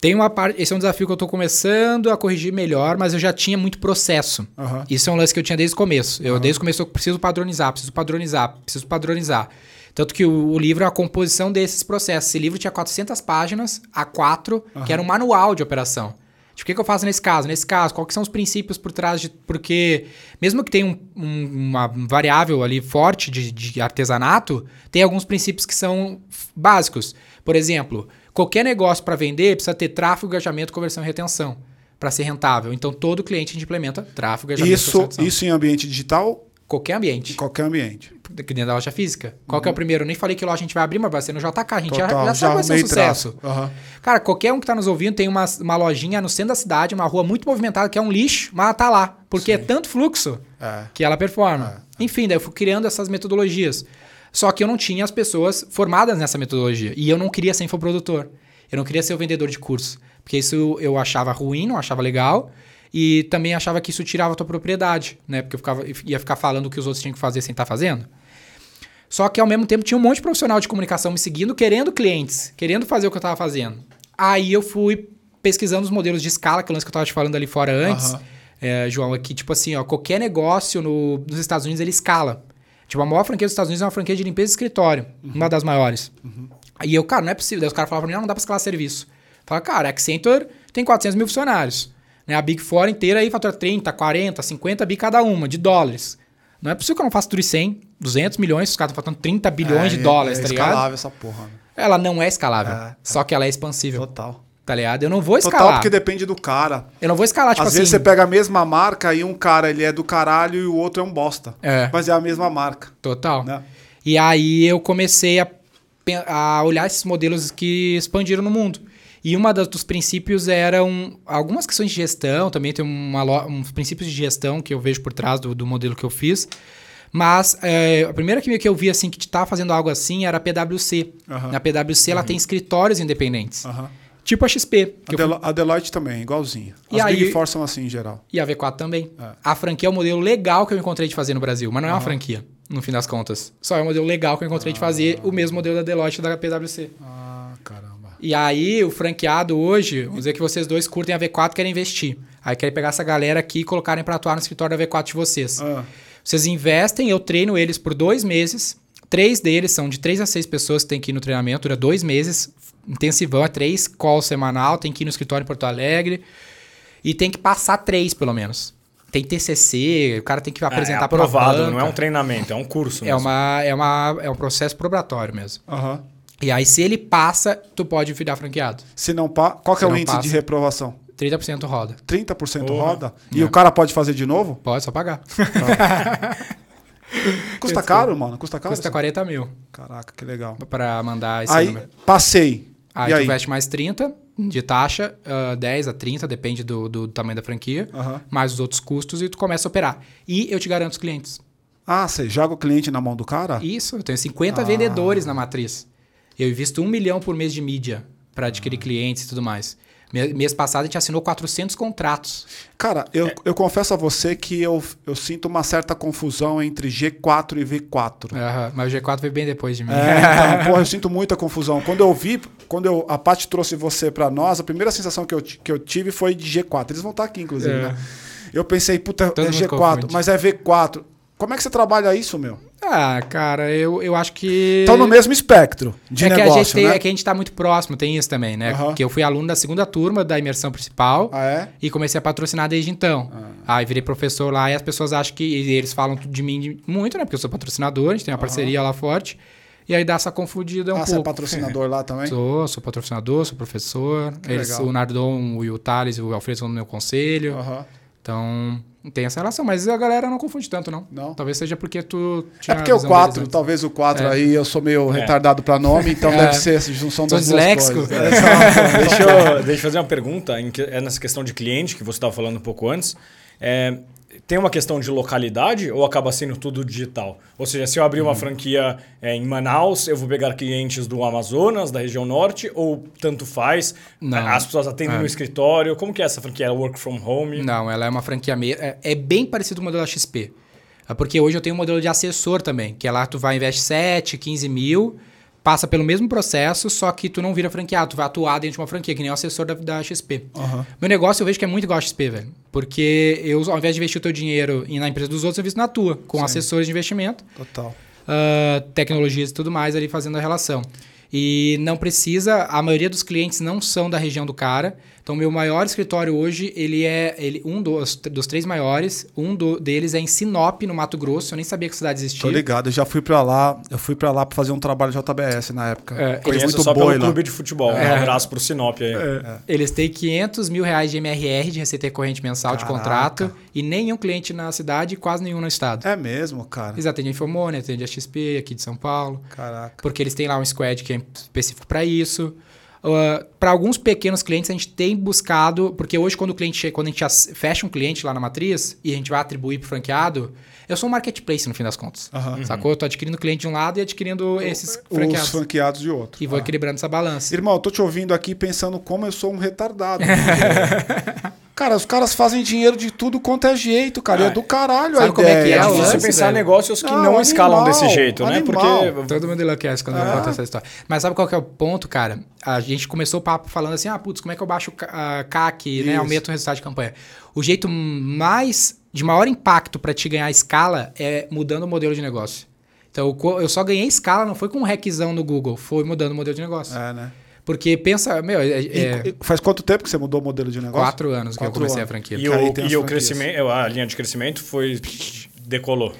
Tem uma parte. Esse é um desafio que eu estou começando a corrigir melhor, mas eu já tinha muito processo. Uhum. Isso é um lance que eu tinha desde o começo. Eu, uhum. desde o começo, eu preciso padronizar, preciso padronizar, preciso padronizar. Tanto que o, o, livro é a composição desses processos. Esse livro tinha 400 páginas, A4, uhum. que era um manual de operação. Tipo, o que, que eu faço nesse caso? Nesse caso, quais são os princípios por trás de. Porque, mesmo que tenha um, um, uma variável ali forte de, de artesanato, tem alguns princípios que são básicos. Por exemplo, qualquer negócio para vender precisa ter tráfego, engajamento, conversão e retenção para ser rentável. Então, todo cliente a gente implementa tráfego, engajamento isso, Isso em ambiente digital? Qualquer ambiente. Qualquer ambiente que dentro da loja física. Qual uhum. que é o uhum. primeiro? Eu nem falei que loja a gente vai abrir, mas vai ser no JK. A gente Total, já, já sabe vai ser um sucesso. Uhum. Cara, qualquer um que tá nos ouvindo tem uma, uma lojinha no centro da cidade, uma rua muito movimentada, que é um lixo, mas ela tá lá. Porque Sim. é tanto fluxo é. que ela performa. É. Enfim, daí eu fui criando essas metodologias. Só que eu não tinha as pessoas formadas nessa metodologia. E eu não queria ser infoprodutor. Eu não queria ser o vendedor de curso. Porque isso eu achava ruim, não achava legal. E também achava que isso tirava a tua propriedade, né? Porque eu ficava, ia ficar falando o que os outros tinham que fazer sem estar tá fazendo. Só que ao mesmo tempo tinha um monte de profissional de comunicação me seguindo, querendo clientes, querendo fazer o que eu estava fazendo. Aí eu fui pesquisando os modelos de escala, que é o lance que eu estava te falando ali fora antes, uhum. é, João, é que tipo assim, ó, qualquer negócio no, nos Estados Unidos ele escala. Tipo, a maior franquia dos Estados Unidos é uma franquia de limpeza de escritório, uhum. uma das maiores. Uhum. Aí eu, cara, não é possível. Daí os caras falavam pra mim, não, não dá pra escalar serviço. Fala, cara, a Accenture tem 400 mil funcionários. Né? A Big Four inteira aí fatura 30, 40, 50 bi cada uma, de dólares. Não é possível que eu não faça tudo 100, 200 milhões, os caras estão faltando 30 bilhões é, de dólares, é tá ligado? É escalável essa porra. Né? Ela não é escalável, é, só que ela é expansível. Total. Tá ligado? Eu não vou escalar. Total, porque depende do cara. Eu não vou escalar, tipo Às assim... vezes você pega a mesma marca e um cara ele é do caralho e o outro é um bosta. É. Mas é a mesma marca. Total. Né? E aí eu comecei a, a olhar esses modelos que expandiram no mundo. E uma das, dos princípios eram algumas questões de gestão, também tem uma, uns princípios de gestão que eu vejo por trás do, do modelo que eu fiz. Mas é, a primeira que, que eu vi assim que estava fazendo algo assim era a PwC. Uhum. Na PwC ela uhum. tem escritórios independentes. Uhum. Tipo a XP. A, Del fui... a, Deloitte também, igualzinho. As e Big aí... Four são assim em geral. E a V4 também. É. A franquia é o modelo legal que eu encontrei de fazer no Brasil, mas não é uma franquia, no fim das contas. Só é um modelo legal que eu encontrei de fazer o mesmo modelo da Deloitte e da PwC. Ah. E aí, o franqueado hoje, vamos dizer que vocês dois curtem a V4 e querem investir. Aí querem pegar essa galera aqui e colocarem para atuar no escritório da V4 de vocês. Ah. Vocês investem, eu treino eles por dois meses. Três deles são de três a seis pessoas que tem que ir no treinamento, dura dois meses, intensivão, é três calls semanal, tem que ir no escritório em Porto Alegre. E tem que passar três, pelo menos. Tem TCC, o cara tem que apresentar é, é aprovado, não é um treinamento, é um curso é mesmo. Uma, é, uma, é um processo probatório mesmo. Uhum. E aí, se ele passa, tu pode virar franqueado. Se não passa, qual que é o índice passa, de reprovação? 30% roda. 30% Porra. roda? E é. o cara pode fazer de novo? Pode, só pagar. Custa caro, mano? Custa caro? Custa 40 mil. Caraca, que legal. Pra mandar esse aí, número. Passei. Aí e tu aí? investe mais 30 de taxa, uh, ah, 10 a 30, depende do, do tamanho da franquia, uhum. mais os outros custos e tu começa a operar. E eu te garanto os clientes. Ah, você joga o cliente na mão do cara? Isso, eu tenho 50 ah. vendedores na matriz. Eu invisto um milhão por mês de mídia para adquirir ah. clientes e tudo mais. Mês passado a gente assinou 400 contratos. Cara, eu, é. eu confesso a você que eu, eu sinto uma certa confusão entre G4 e V4. Uhum, mas o G4 veio bem depois de mim. É, então, porra, eu sinto muita confusão. Quando eu vi, quando eu, a Paty trouxe você para nós, a primeira sensação que eu, que eu tive foi de G4. Eles vão estar aqui, inclusive, é. né? Eu pensei, puta, Todo é G4, mas é V4. Como é que você trabalha isso, meu? Ah, cara, eu, eu acho que. Estão no mesmo espectro de é negócio, que a gente tem, né? É que a gente está muito próximo, tem isso também, né? Uhum. Que eu fui aluno da segunda turma da imersão principal ah, é? e comecei a patrocinar desde então. Ah. Aí virei professor lá e as pessoas acham que. eles falam de mim muito, né? Porque eu sou patrocinador, a gente tem uma parceria uhum. lá forte. E aí dá essa confundida um ah, pouco. você é patrocinador lá também? Sou, sou patrocinador, sou professor. Eles, o Nardon, o Will Tales e o Alfredo são no meu conselho. Uhum. Então, tem essa relação, mas a galera não confunde tanto, não. Não. Talvez seja porque tu tinha É porque o 4, talvez o 4 é. aí, eu sou meio é. retardado para nome, então é. deve ser essa junção das disléxico. duas coisas. É. deixa, eu, deixa eu fazer uma pergunta, é nessa questão de cliente, que você estava falando um pouco antes. É, tem uma questão de localidade ou acaba sendo tudo digital? Ou seja, se eu abrir uma uhum. franquia é, em Manaus, eu vou pegar clientes do Amazonas, da região norte, ou tanto faz? Não. As pessoas atendem é. no escritório? Como que é essa franquia? É work from home? Não, ela é uma franquia... Me... É, é bem parecido com o modelo XP. É porque hoje eu tenho um modelo de assessor também, que é lá tu vai investir 7, 15 mil passa pelo mesmo processo, só que tu não vira franqueado, tu vai atuar dentro de uma franquia, que nem o assessor da, da XP. Uhum. Meu negócio eu vejo que é muito igual a XP, velho. Porque eu, ao invés de investir o teu dinheiro na empresa dos outros, eu visto na tua, com Sim. assessores de investimento. Total. Uh, tecnologias e tudo mais ali fazendo a relação. E não precisa, a maioria dos clientes não são da região do cara. Então, meu maior escritório hoje, ele é ele, um dos, dos três maiores. Um do, deles é em Sinop, no Mato Grosso. Eu nem sabia que a cidade existia. Tô ligado, eu já fui para lá. Eu fui para lá para fazer um trabalho de JBS na época. É, Conheço muito só boi pelo lá. clube de futebol. É. Um abraço pro Sinop aí. É. É. Eles têm 500 mil reais de MRR, de receita corrente mensal Caraca. de contrato. E nenhum cliente na cidade e quase nenhum no estado. É mesmo, cara? Eles atendem a Infomone, atendem a XP aqui de São Paulo. Caraca. Porque eles têm lá um squad que é específico para isso. Uh, ah, para alguns pequenos clientes, a gente tem buscado, porque hoje, quando o cliente chega, quando a gente fecha um cliente lá na matriz e a gente vai atribuir para o franqueado, eu sou um marketplace no fim das contas. Uhum. Sacou? Eu tô adquirindo cliente de um lado e adquirindo esses franqueados. Os franqueados de outro. E vou ah. equilibrando essa balança. Irmão, eu tô te ouvindo aqui pensando como eu sou um retardado. Cara, os caras fazem dinheiro de tudo quanto é jeito, cara. É, é do caralho Sabe a como ideia. é que é? É difícil pensar velho. negócios que não, não escalam desse jeito, animal. né? Porque todo mundo enlouquece quando é. conta essa história. Mas sabe qual que é o ponto, cara? A gente começou o papo falando assim: "Ah, putz, como é que eu baixo a CAC, né? Aumento o resultado de campanha". O jeito mais de maior impacto para te ganhar escala é mudando o modelo de negócio. Então, eu só ganhei escala, não foi com um hackzão no Google, foi mudando o modelo de negócio. É, né? Porque pensa, meu. É, é, faz quanto tempo que você mudou o modelo de negócio? Quatro anos Quatro que eu comecei anos. a franquia. E, o, e o crescimento, a linha de crescimento foi. decolou.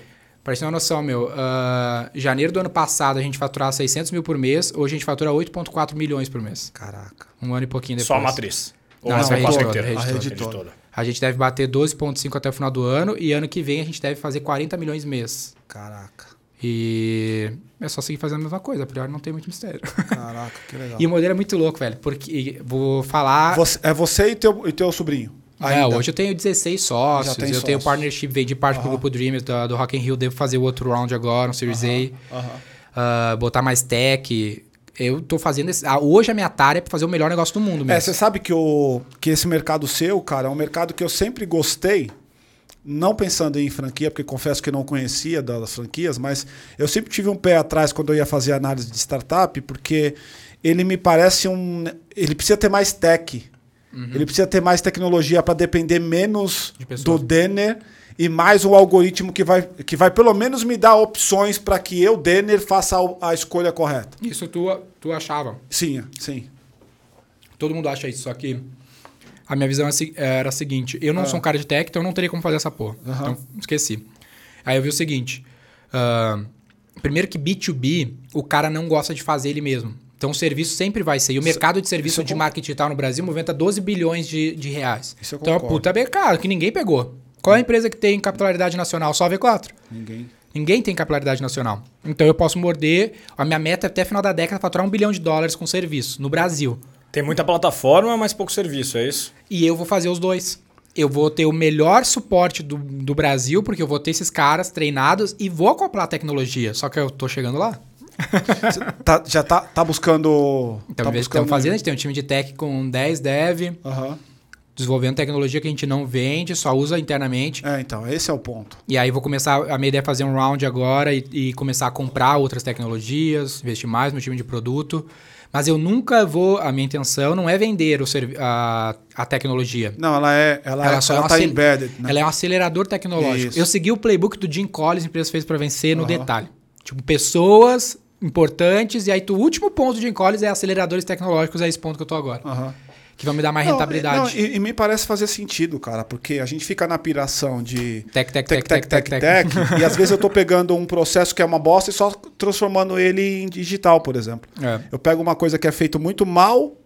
Para ter uma noção, meu, uh, janeiro do ano passado a gente faturava 600 mil por mês, hoje a gente fatura 8,4 milhões por mês. Caraca. Um ano e pouquinho depois. Só a matriz? Ou não, não, a, rede toda, a, rede, a rede toda. toda. A gente deve bater 12,5 até o final do ano e ano que vem a gente deve fazer 40 milhões mês. Caraca. E é só seguir fazendo a mesma coisa, a priori não tem muito mistério. Caraca, que legal. e o modelo é muito louco, velho, porque vou falar. Você, é você e teu, e teu sobrinho? É, hoje eu tenho 16 sócios, eu sócios. tenho partnership, vendi parte uhum. pro grupo Dreamers do, do Rock in Rio, devo fazer o outro round agora, um Series uhum. A. Uhum. Uh, botar mais tech. Eu tô fazendo esse, ah, hoje a minha tarefa é pra fazer o melhor negócio do mundo mesmo. É, você sabe que, o, que esse mercado seu, cara, é um mercado que eu sempre gostei não pensando em franquia, porque confesso que não conhecia das franquias, mas eu sempre tive um pé atrás quando eu ia fazer análise de startup, porque ele me parece um. Ele precisa ter mais tech. Uhum. Ele precisa ter mais tecnologia para depender menos do Denner e mais um algoritmo que vai, que vai pelo menos me dar opções para que eu, Denner, faça a, a, escolha correta. Isso tu, tu achava? Sim, sim. Todo mundo acha isso, só que a minha visão era a seguinte: eu não ah. sou um cara de tech, então eu não teria como fazer essa porra. Uhum. Então, esqueci. Aí eu vi o seguinte: uh, primeiro que B2B, o cara não gosta de fazer ele mesmo. Então o serviço sempre vai ser. E o mercado de serviço de marketing digital no Brasil movimenta 12 bilhões de, de reais. Isso eu então é puta mercado que ninguém pegou. Qual é a empresa que tem capitalidade nacional? Só a V4. Ninguém. Ninguém tem capitalidade nacional. Então eu posso morder. A minha meta é até final da década faturar um bilhão de dólares com serviço no Brasil. Tem muita plataforma, mas pouco serviço, é isso? E eu vou fazer os dois. Eu vou ter o melhor suporte do, do Brasil, porque eu vou ter esses caras treinados e vou acoplar a tecnologia. Só que eu tô chegando lá. tá, já tá, tá buscando. Então, tá buscando... estamos fazendo, a gente tem um time de tech com 10 dev. Uhum desenvolvendo tecnologia que a gente não vende, só usa internamente. É, então, esse é o ponto. E aí vou começar, a minha ideia é fazer um round agora e, e começar a comprar outras tecnologias, investir mais no time de produto. Mas eu nunca vou, a minha intenção não é vender o, a, a tecnologia. Não, ela é, ela, ela, é, só ela é tá embedded. Né? Ela é um acelerador tecnológico. Isso. Eu segui o playbook do Jim Collins, Empresa Fez para Vencer, no uhum. detalhe. Tipo, pessoas importantes, e aí o último ponto do Jim Collins é aceleradores tecnológicos, é esse ponto que eu tô agora. Uhum que vai me dar mais não, rentabilidade. Não, e, e, me parece fazer sentido, cara, porque a gente fica na piração de tech, tech, tech, tech, tech, tech, tech, e às vezes eu tô pegando um processo que é uma bosta e só transformando ele em digital, por exemplo. É. Eu pego uma coisa que é feito muito mal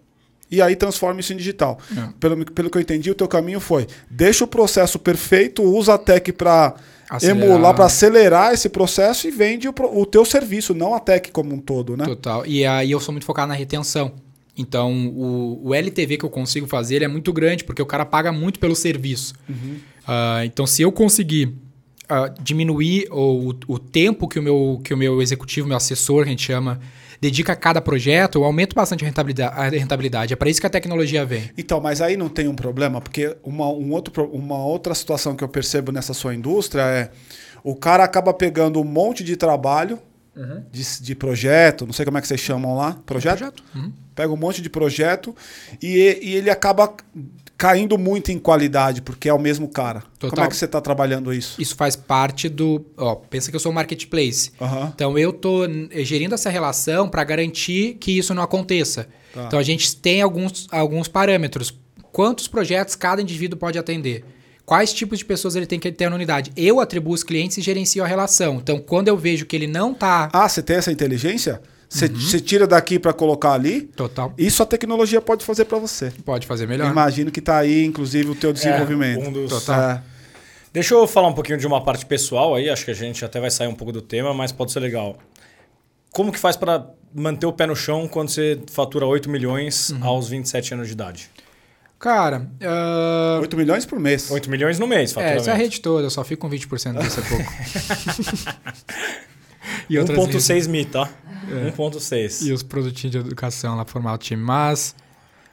e aí transformo isso em digital. É. Pelo, pelo que eu entendi, o teu caminho foi: deixa o processo perfeito, usa a tech para emular, para acelerar esse processo e vende o, o teu serviço, não a tech como um todo, né? Total. E aí eu sou muito focado na retenção. Então, o, o, LTV que eu consigo fazer é muito grande, porque o cara paga muito pelo serviço. Uhum. Uh, então, se eu conseguir uh, diminuir o, o tempo que o, meu, que o meu executivo, meu assessor, que a gente chama, dedica a cada projeto, eu aumento bastante a rentabilidade. A rentabilidade. É para isso que a tecnologia vem. Então, mas aí não tem um problema, porque uma, um outro, uma outra situação que eu percebo nessa sua indústria é o cara acaba pegando um monte de trabalho uhum. de, de projeto, não sei como é que vocês chamam lá. Projeto? projeto. Uhum. Pega um monte de projeto e, e ele acaba caindo muito em qualidade, porque é o mesmo cara. Total. Como é que você está trabalhando isso? Isso faz parte do. Ó, pensa que eu sou um marketplace. Uhum. Então eu estou gerindo essa relação para garantir que isso não aconteça. Tá. Então a gente tem alguns, alguns parâmetros. Quantos projetos cada indivíduo pode atender? Quais tipos de pessoas ele tem que ter na unidade. Eu atribuo os clientes e gerencio a relação. Então, quando eu vejo que ele não está. Ah, você tem essa inteligência? Você, uhum. tira daqui para colocar ali. Total. Isso a tecnologia pode fazer para você. Pode fazer melhor. imagino que está aí, inclusive, o teu é, desenvolvimento. É, um dos... Total. É. Deixa eu falar um pouquinho de uma parte pessoal aí, acho que a gente até vai sair um pouco do tema, mas pode ser legal. Como que faz para manter o pé no chão quando você fatura 8 milhões uhum. aos 27 anos de idade? Cara. Uh... 8 milhões por mês. 8 milhões no mês, É, essa é a rede toda, eu só fico com 20% disso é pouco. 1,6 mi, tá? É. 1,6. E os produtinhos de educação lá, formar o time. Mas.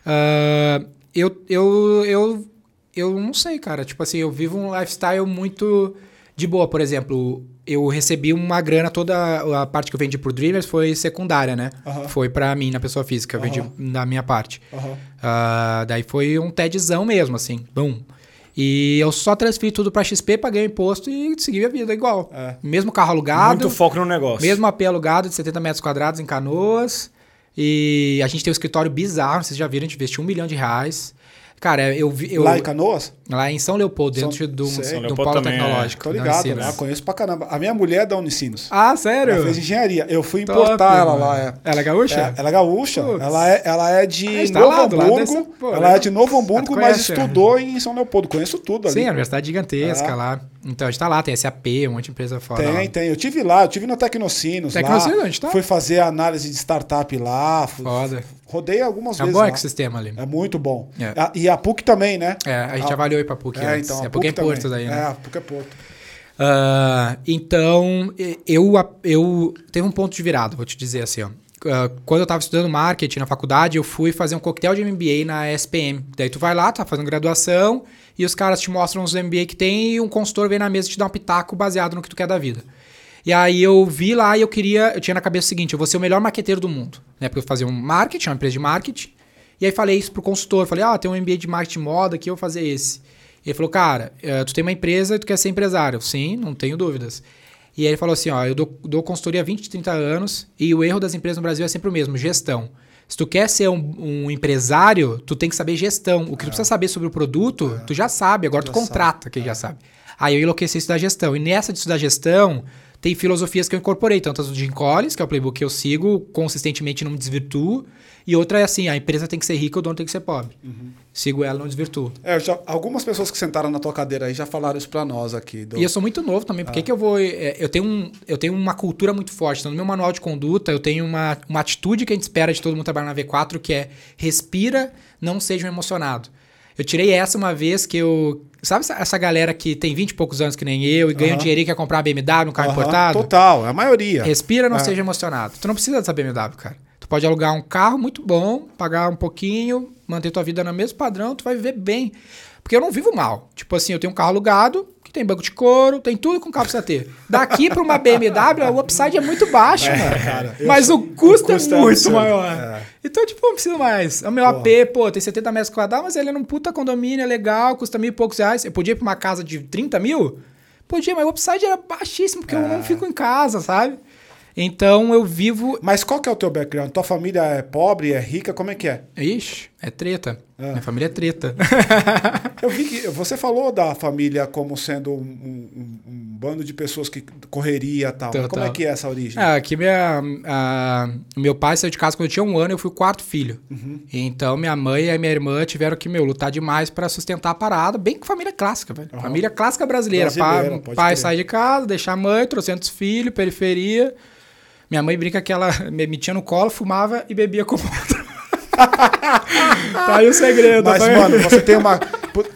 Uh, eu, eu, eu, eu não sei, cara. Tipo assim, eu vivo um lifestyle muito de boa. Por exemplo, eu recebi uma grana, toda a parte que eu vendi pro Dreamers foi secundária, né? Foi para mim, na pessoa física, eu vendi na minha parte. Uh, daí foi um TEDzão mesmo, assim, bum. E eu só transferi tudo para XP, paguei o imposto e segui a vida igual. É. Mesmo carro alugado. Muito foco no negócio. Mesmo AP alugado de 70 metros quadrados em Canoas. E a gente tem um escritório bizarro, vocês já viram, a gente investiu um milhão de reais. Cara, eu vi. Eu, lá em Canoas? Lá em São Leopoldo, dentro São, do, sei. do polo também, é. tecnológico. Tô ligado, né? Conheço pra caramba. A minha mulher é da Unicinos. Ah, sério? Ela fez engenharia. Eu fui Top, importar ela lá. É. Ela é gaúcha? É, ela é gaúcha. Ela é, ela é de é Novo Hamburgo. Pô, ela né? é de Novo Hamburgo, mas estudou em São Leopoldo. Conheço tudo ali. Sim, a universidade gigantesca é. lá. Então a gente tá lá, tem SAP, um monte de empresa fora. Tem, lá. tem. Eu tive lá, eu tive no Tecnocinos. Tecnocinos, lá. onde tá? Fui fazer análise de startup lá. Foda. Rodei algumas é vezes. É bom o ecossistema ali. É muito bom. É. A, e a PUC também, né? É, a gente a, avaliou aí pra PUC. É, antes. então. A, a PUC, PUC é Porto daí, né? É, a PUC é Porto. Uh, então, eu, eu teve um ponto de virada, vou te dizer assim, ó. Uh, quando eu estava estudando marketing na faculdade, eu fui fazer um coquetel de MBA na SPM. Daí tu vai lá, tá fazendo graduação, e os caras te mostram os MBA que tem, e um consultor vem na mesa e te dá um pitaco baseado no que tu quer da vida. E aí eu vi lá e eu queria, eu tinha na cabeça o seguinte, eu vou ser o melhor marqueteiro do mundo, né? Porque eu fazia um marketing, uma empresa de marketing, e aí falei isso pro consultor, falei, ah, tem um MBA de marketing moda aqui, eu vou fazer esse. Ele falou, cara, eh, tu tem uma empresa e tu quer ser empresário. Sim, não tenho dúvidas. E aí ele falou assim, ó, eu dou, dou consultoria há 20, 30 anos e o erro das empresas no Brasil é sempre o mesmo, gestão. Se tu quer ser um, um empresário, tu tem que saber gestão. O que é. tu precisa saber sobre o produto, é. tu já sabe. Agora já tu contrata sabe. quem é. já sabe. Aí eu enlouqueci isso da gestão. E nessa de estudar gestão, tem filosofias que eu incorporei, tanto as do Jim Collins, que é o playbook que eu sigo, consistentemente não me desvirtuo, e outra é assim, a empresa tem que ser rica, o dono tem que ser pobre. Uhum. Sigo ela, não desvirtuo. É, já, algumas pessoas que sentaram na tua cadeira aí já falaram isso para nós aqui. Do... E eu sou muito novo também, por ah. que eu vou... É, eu, tenho um, eu tenho uma cultura muito forte, então no meu manual de conduta eu tenho uma, uma atitude que a gente espera de todo mundo trabalhar na V4, que é respira, não seja um emocionado. Eu tirei essa uma vez que eu. Sabe essa galera que tem 20 e poucos anos que nem eu e ganha um dinheirinho e quer comprar uma BMW, um carro importado? Total, é a maioria. Respira, não é. seja emocionado. Tu não precisa dessa BMW, cara. Tu pode alugar um carro muito bom, pagar um pouquinho, manter tua vida no mesmo padrão, tu vai viver bem. Porque eu não vivo mal. Tipo assim, eu tenho um carro alugado, que tem banco de couro, tem tudo com carro precisa ter. Daqui para uma BMW, o upside é muito baixo, é, mano. Cara, mas o custo, o custo, é muito é maior. É. Então, tipo, não preciso mais. O meu Porra. AP, pô, tem 70 metros quadrados, mas ele é num puta condomínio, é legal, custa mil e poucos reais. Eu podia ir pra uma casa de 30 mil? Podia, mas o upside era baixíssimo, porque eu não é. fico em casa, sabe? Então eu vivo. Mas qual que é o teu background? Tua família é pobre, é rica? Como é que é? Ixi, é treta. É. Minha família é treta. eu vi que você falou da família como sendo um, um, um bando de pessoas que correria e tal. Total. Como é que é essa origem? É, aqui minha, a, meu pai saiu de casa quando eu tinha um ano, eu fui o quarto filho. Uhum. Então minha mãe e minha irmã tiveram que, meu, lutar demais para sustentar a parada, bem com família clássica, velho. Uhum. Família clássica brasileira. brasileira pai, pai sai de casa, deixar a mãe, trocentos filhos, periferia. Minha mãe brinca que ela me metia no colo, fumava e bebia com outro. tá aí o segredo. Mas, tá mano, você tem uma.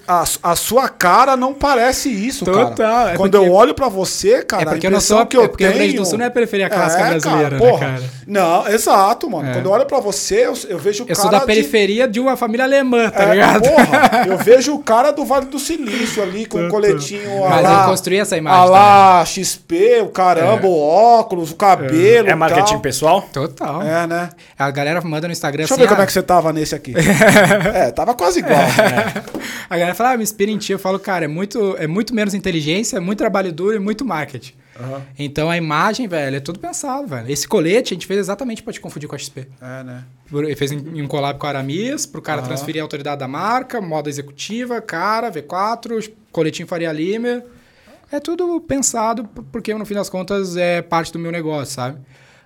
A, a sua cara não parece isso, Total, cara. É Quando porque, eu olho pra você, cara, é porque eu não sou, que eu é porque tenho... do Sul não é a periferia clássica é, brasileira, cara, né, porra, cara? Não, exato, mano. É. Quando eu olho pra você, eu, eu vejo o eu cara. Eu sou da periferia de... de, uma família alemã, tá é, ligado? Porra, eu vejo o cara do Vale do Silício ali, com o um coletinho. Mas lá, eu construí essa imagem. lá, XP, o caramba, é. o óculos, o cabelo. É marketing pessoal? Total. É, né? A galera manda no Instagram Deixa assim. Deixa eu ver como é ah, que você tava nesse aqui. é, tava quase igual. A galera fala, ah, me inspira em ti. Eu falo, cara, é muito, é muito menos inteligência, é muito trabalho duro e muito marketing. Uhum. Então a imagem, velho, é tudo pensado, velho. Esse colete a gente fez exatamente para te confundir com a XP. É, né? Ele fez em um collab com a Aramis, pro cara uhum. transferir a autoridade da marca, moda executiva, cara, V4, coletinho Faria Lima. É tudo pensado, porque no fim das contas é parte do meu negócio, sabe?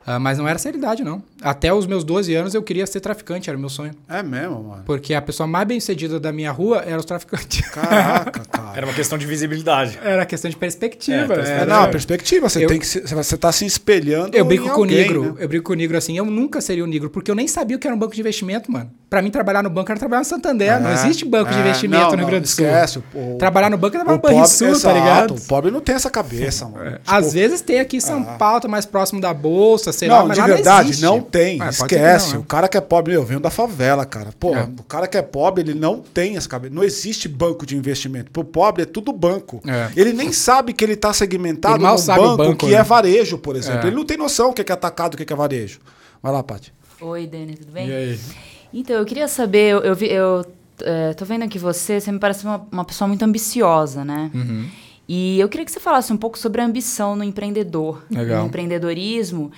Uh, mas não era essa não. Até os meus 12 anos eu queria ser traficante, era o meu sonho. É mesmo, mano? Porque a pessoa mais bem sucedida da minha rua era os traficantes. Caraca, cara. Era uma questão de visibilidade. Era questão de perspectiva. É, era... Não, perspectiva. Você eu, tem que se, você tá se espelhando. Eu brinco com o negro. Né? Eu brinco com o negro assim. Eu nunca seria um negro, porque eu nem sabia o que era um banco de investimento, mano. Pra mim, trabalhar no banco era trabalhar no Santander. É, não existe banco é, de investimento não, no Rio Grande do Sul. Esquece. O, trabalhar no banco era trabalhar no Banrisul, exato, tá ligado? O pobre não tem essa cabeça, mano. É. Tipo, Às vezes tem aqui em São ah. Paulo, tá mais próximo da Bolsa, sei não, lá, mas de verdade, existe. não tem. Ah, esquece. Não, né? O cara que é pobre, eu venho da favela, cara. Pô, é. o cara que é pobre, ele não tem essa cabeça. Não existe banco de investimento. Pro pobre é tudo banco. É. Ele nem sabe que ele tá segmentado num banco, banco, que né? é varejo, por exemplo. É. Ele não tem noção o que é atacado, o que é varejo. Vai lá, Paty. Oi, Denis, tudo bem? E aí? Então, eu queria saber, eu, eu, vi, eu é, tô vendo que você, você me parece uma, uma pessoa muito ambiciosa, né? Uhum. E eu queria que você falasse um pouco sobre a ambição no empreendedor, Legal. no empreendedorismo.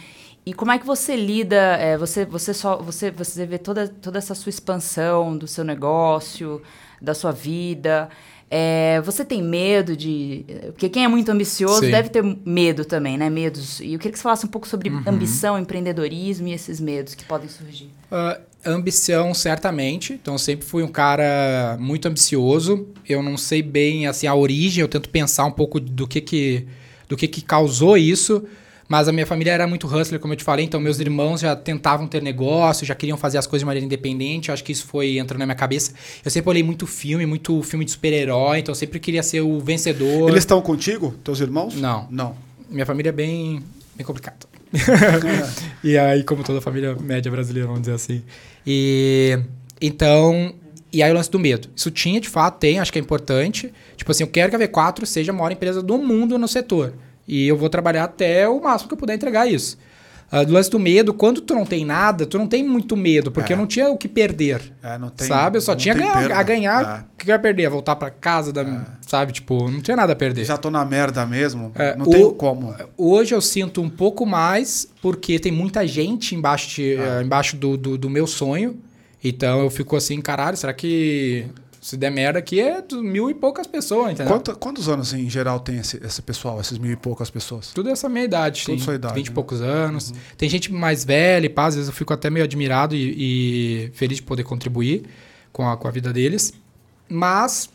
E como é que você lida, é, você, você, só, você, você vê toda, toda essa sua expansão do seu negócio, da sua vida. É, você tem medo de. Porque quem é muito ambicioso Sim. deve ter medo também, né? Medos. E eu queria que você falasse um pouco sobre uhum. ambição, empreendedorismo e esses medos que podem surgir. Uh, ambição, certamente. Então, eu sempre fui um cara muito ambicioso. Eu não sei bem assim a origem, eu tento pensar um pouco do que, que, do que, que causou isso. Mas a minha família era muito hustler, como eu te falei, então meus irmãos já tentavam ter negócio, já queriam fazer as coisas de maneira independente. Eu acho que isso foi entrando na minha cabeça. Eu sempre olhei muito filme, muito filme de super-herói, então eu sempre queria ser o vencedor. Eles estão contigo, teus irmãos? Não. Não. Minha família é bem, bem complicada. e aí, como toda família média brasileira, vamos dizer assim. E então, e aí o lance do medo. Isso tinha, de fato, tem, acho que é importante. Tipo assim, eu quero que a V4 seja a maior empresa do mundo no setor. E eu vou trabalhar até o máximo que eu puder entregar isso. Uh, do lance do medo, quando tu não tem nada, tu não tem muito medo, porque é. eu não tinha o que perder. É, tem, sabe? Eu só tinha ganhar, a ganhar. É. O que eu ia perder? Voltar para casa, da, é. sabe? Tipo, não tinha nada a perder. Já tô na merda mesmo. É, não o, tem como. Hoje eu sinto um pouco mais, porque tem muita gente embaixo, de, uh, embaixo do, do, do meu sonho. Então eu fico assim, caralho, será que se der merda aqui é mil e poucas pessoas, entendeu? Quanto, quantos anos em geral tem esse, esse pessoal, esses mil e poucas pessoas? Tudo essa meia idade. Tudo sua idade. 20 e né? poucos anos. Uhum. Tem gente mais velha, pá, às vezes eu fico até meio admirado e, e feliz de poder contribuir com a, com a vida deles. Mas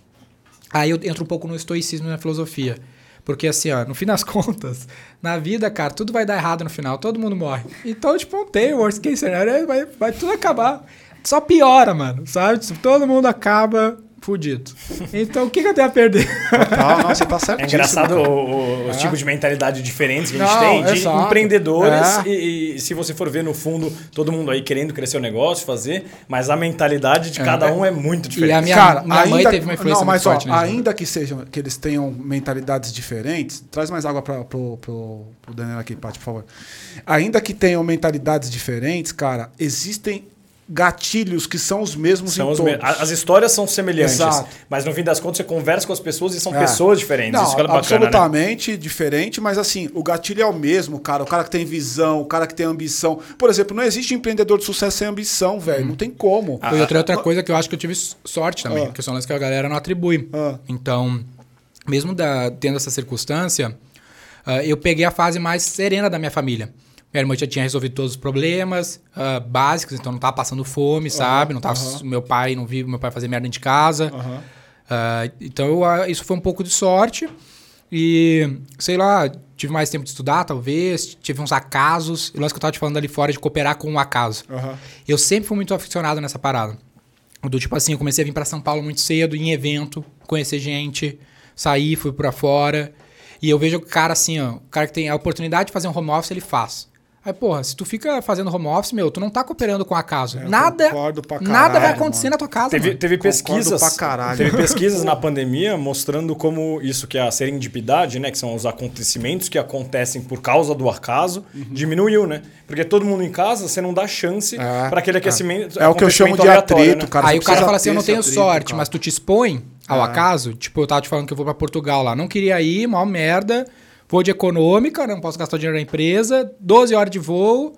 aí eu entro um pouco no estoicismo e na filosofia. Porque assim, ó, no fim das contas, na vida, cara, tudo vai dar errado no final, todo mundo morre. Então, tipo, não tem worst case scenario, vai, vai tudo acabar só piora, mano, sabe? Todo mundo acaba, fudido. Então o que, que eu tenho a perder? Não, não, você tá certo. É engraçado o, o, os é. tipos de mentalidade diferentes que a gente não, tem, de exato. empreendedores. É. E, e, se você for ver no fundo, todo mundo aí querendo crescer o negócio, fazer, mas a mentalidade de é. cada um é muito diferente. E a minha, Cara, minha ainda, mãe teve uma influência não, mas, muito ó, forte Ainda que sejam, que eles tenham mentalidades diferentes, traz mais água para pro, pro, pro Daniel aqui, Paty, por favor. Ainda que tenham mentalidades diferentes, cara, existem gatilhos que são os mesmos são os me As histórias são semelhantes, Exato. mas no fim das contas você conversa com as pessoas e são é. pessoas diferentes. Não, Isso é bacana, absolutamente né? diferente, mas assim, o gatilho é o mesmo, cara. O cara que tem visão, o cara que tem ambição. Por exemplo, não existe empreendedor de sucesso sem ambição, velho. Hum. Não tem como. Ah, outra, outra coisa que eu acho que eu tive sorte também, ah. que são lances que a galera não atribui. Ah. Então, mesmo da, tendo essa circunstância, uh, eu peguei a fase mais serena da minha família. Minha irmã já tinha resolvido todos os problemas uh, básicos, então não tava passando fome, uhum, sabe? Não tava, uhum. Meu pai não viu meu pai fazer merda de casa. Uhum. Uh, então eu, uh, isso foi um pouco de sorte. E, sei lá, tive mais tempo de estudar, talvez. Tive uns acasos. O lance que eu tava te falando ali fora de cooperar com um acaso. Eu sempre fui muito aficionado nessa parada. Do tipo assim, eu comecei a vir para São Paulo muito cedo, em evento, conhecer gente, sair, fui para fora. E eu vejo o cara assim, ó, o cara que tem a oportunidade de fazer um home office, ele faz. Aí, porra, se tu fica fazendo home office, meu, tu não tá cooperando com a casa. É, nada, caralho, nada vai acontecer mano. na tua casa. Teve, teve pesquisas, teve pesquisas na pandemia mostrando como isso que é a serendipidade, né, que são os acontecimentos que acontecem por causa do acaso, uhum. diminuiu, né? Porque todo mundo em casa, você não dá chance é, para aquele aquecimento. É, é o que eu chamo de atrito, né? cara. Aí o cara fala assim, eu não tenho atrito, sorte, cara. mas tu te expõe ao é. acaso. Tipo, eu tava te falando que eu vou para Portugal lá, não queria ir, mal merda. Vou de econômica, não posso gastar dinheiro na empresa, 12 horas de voo,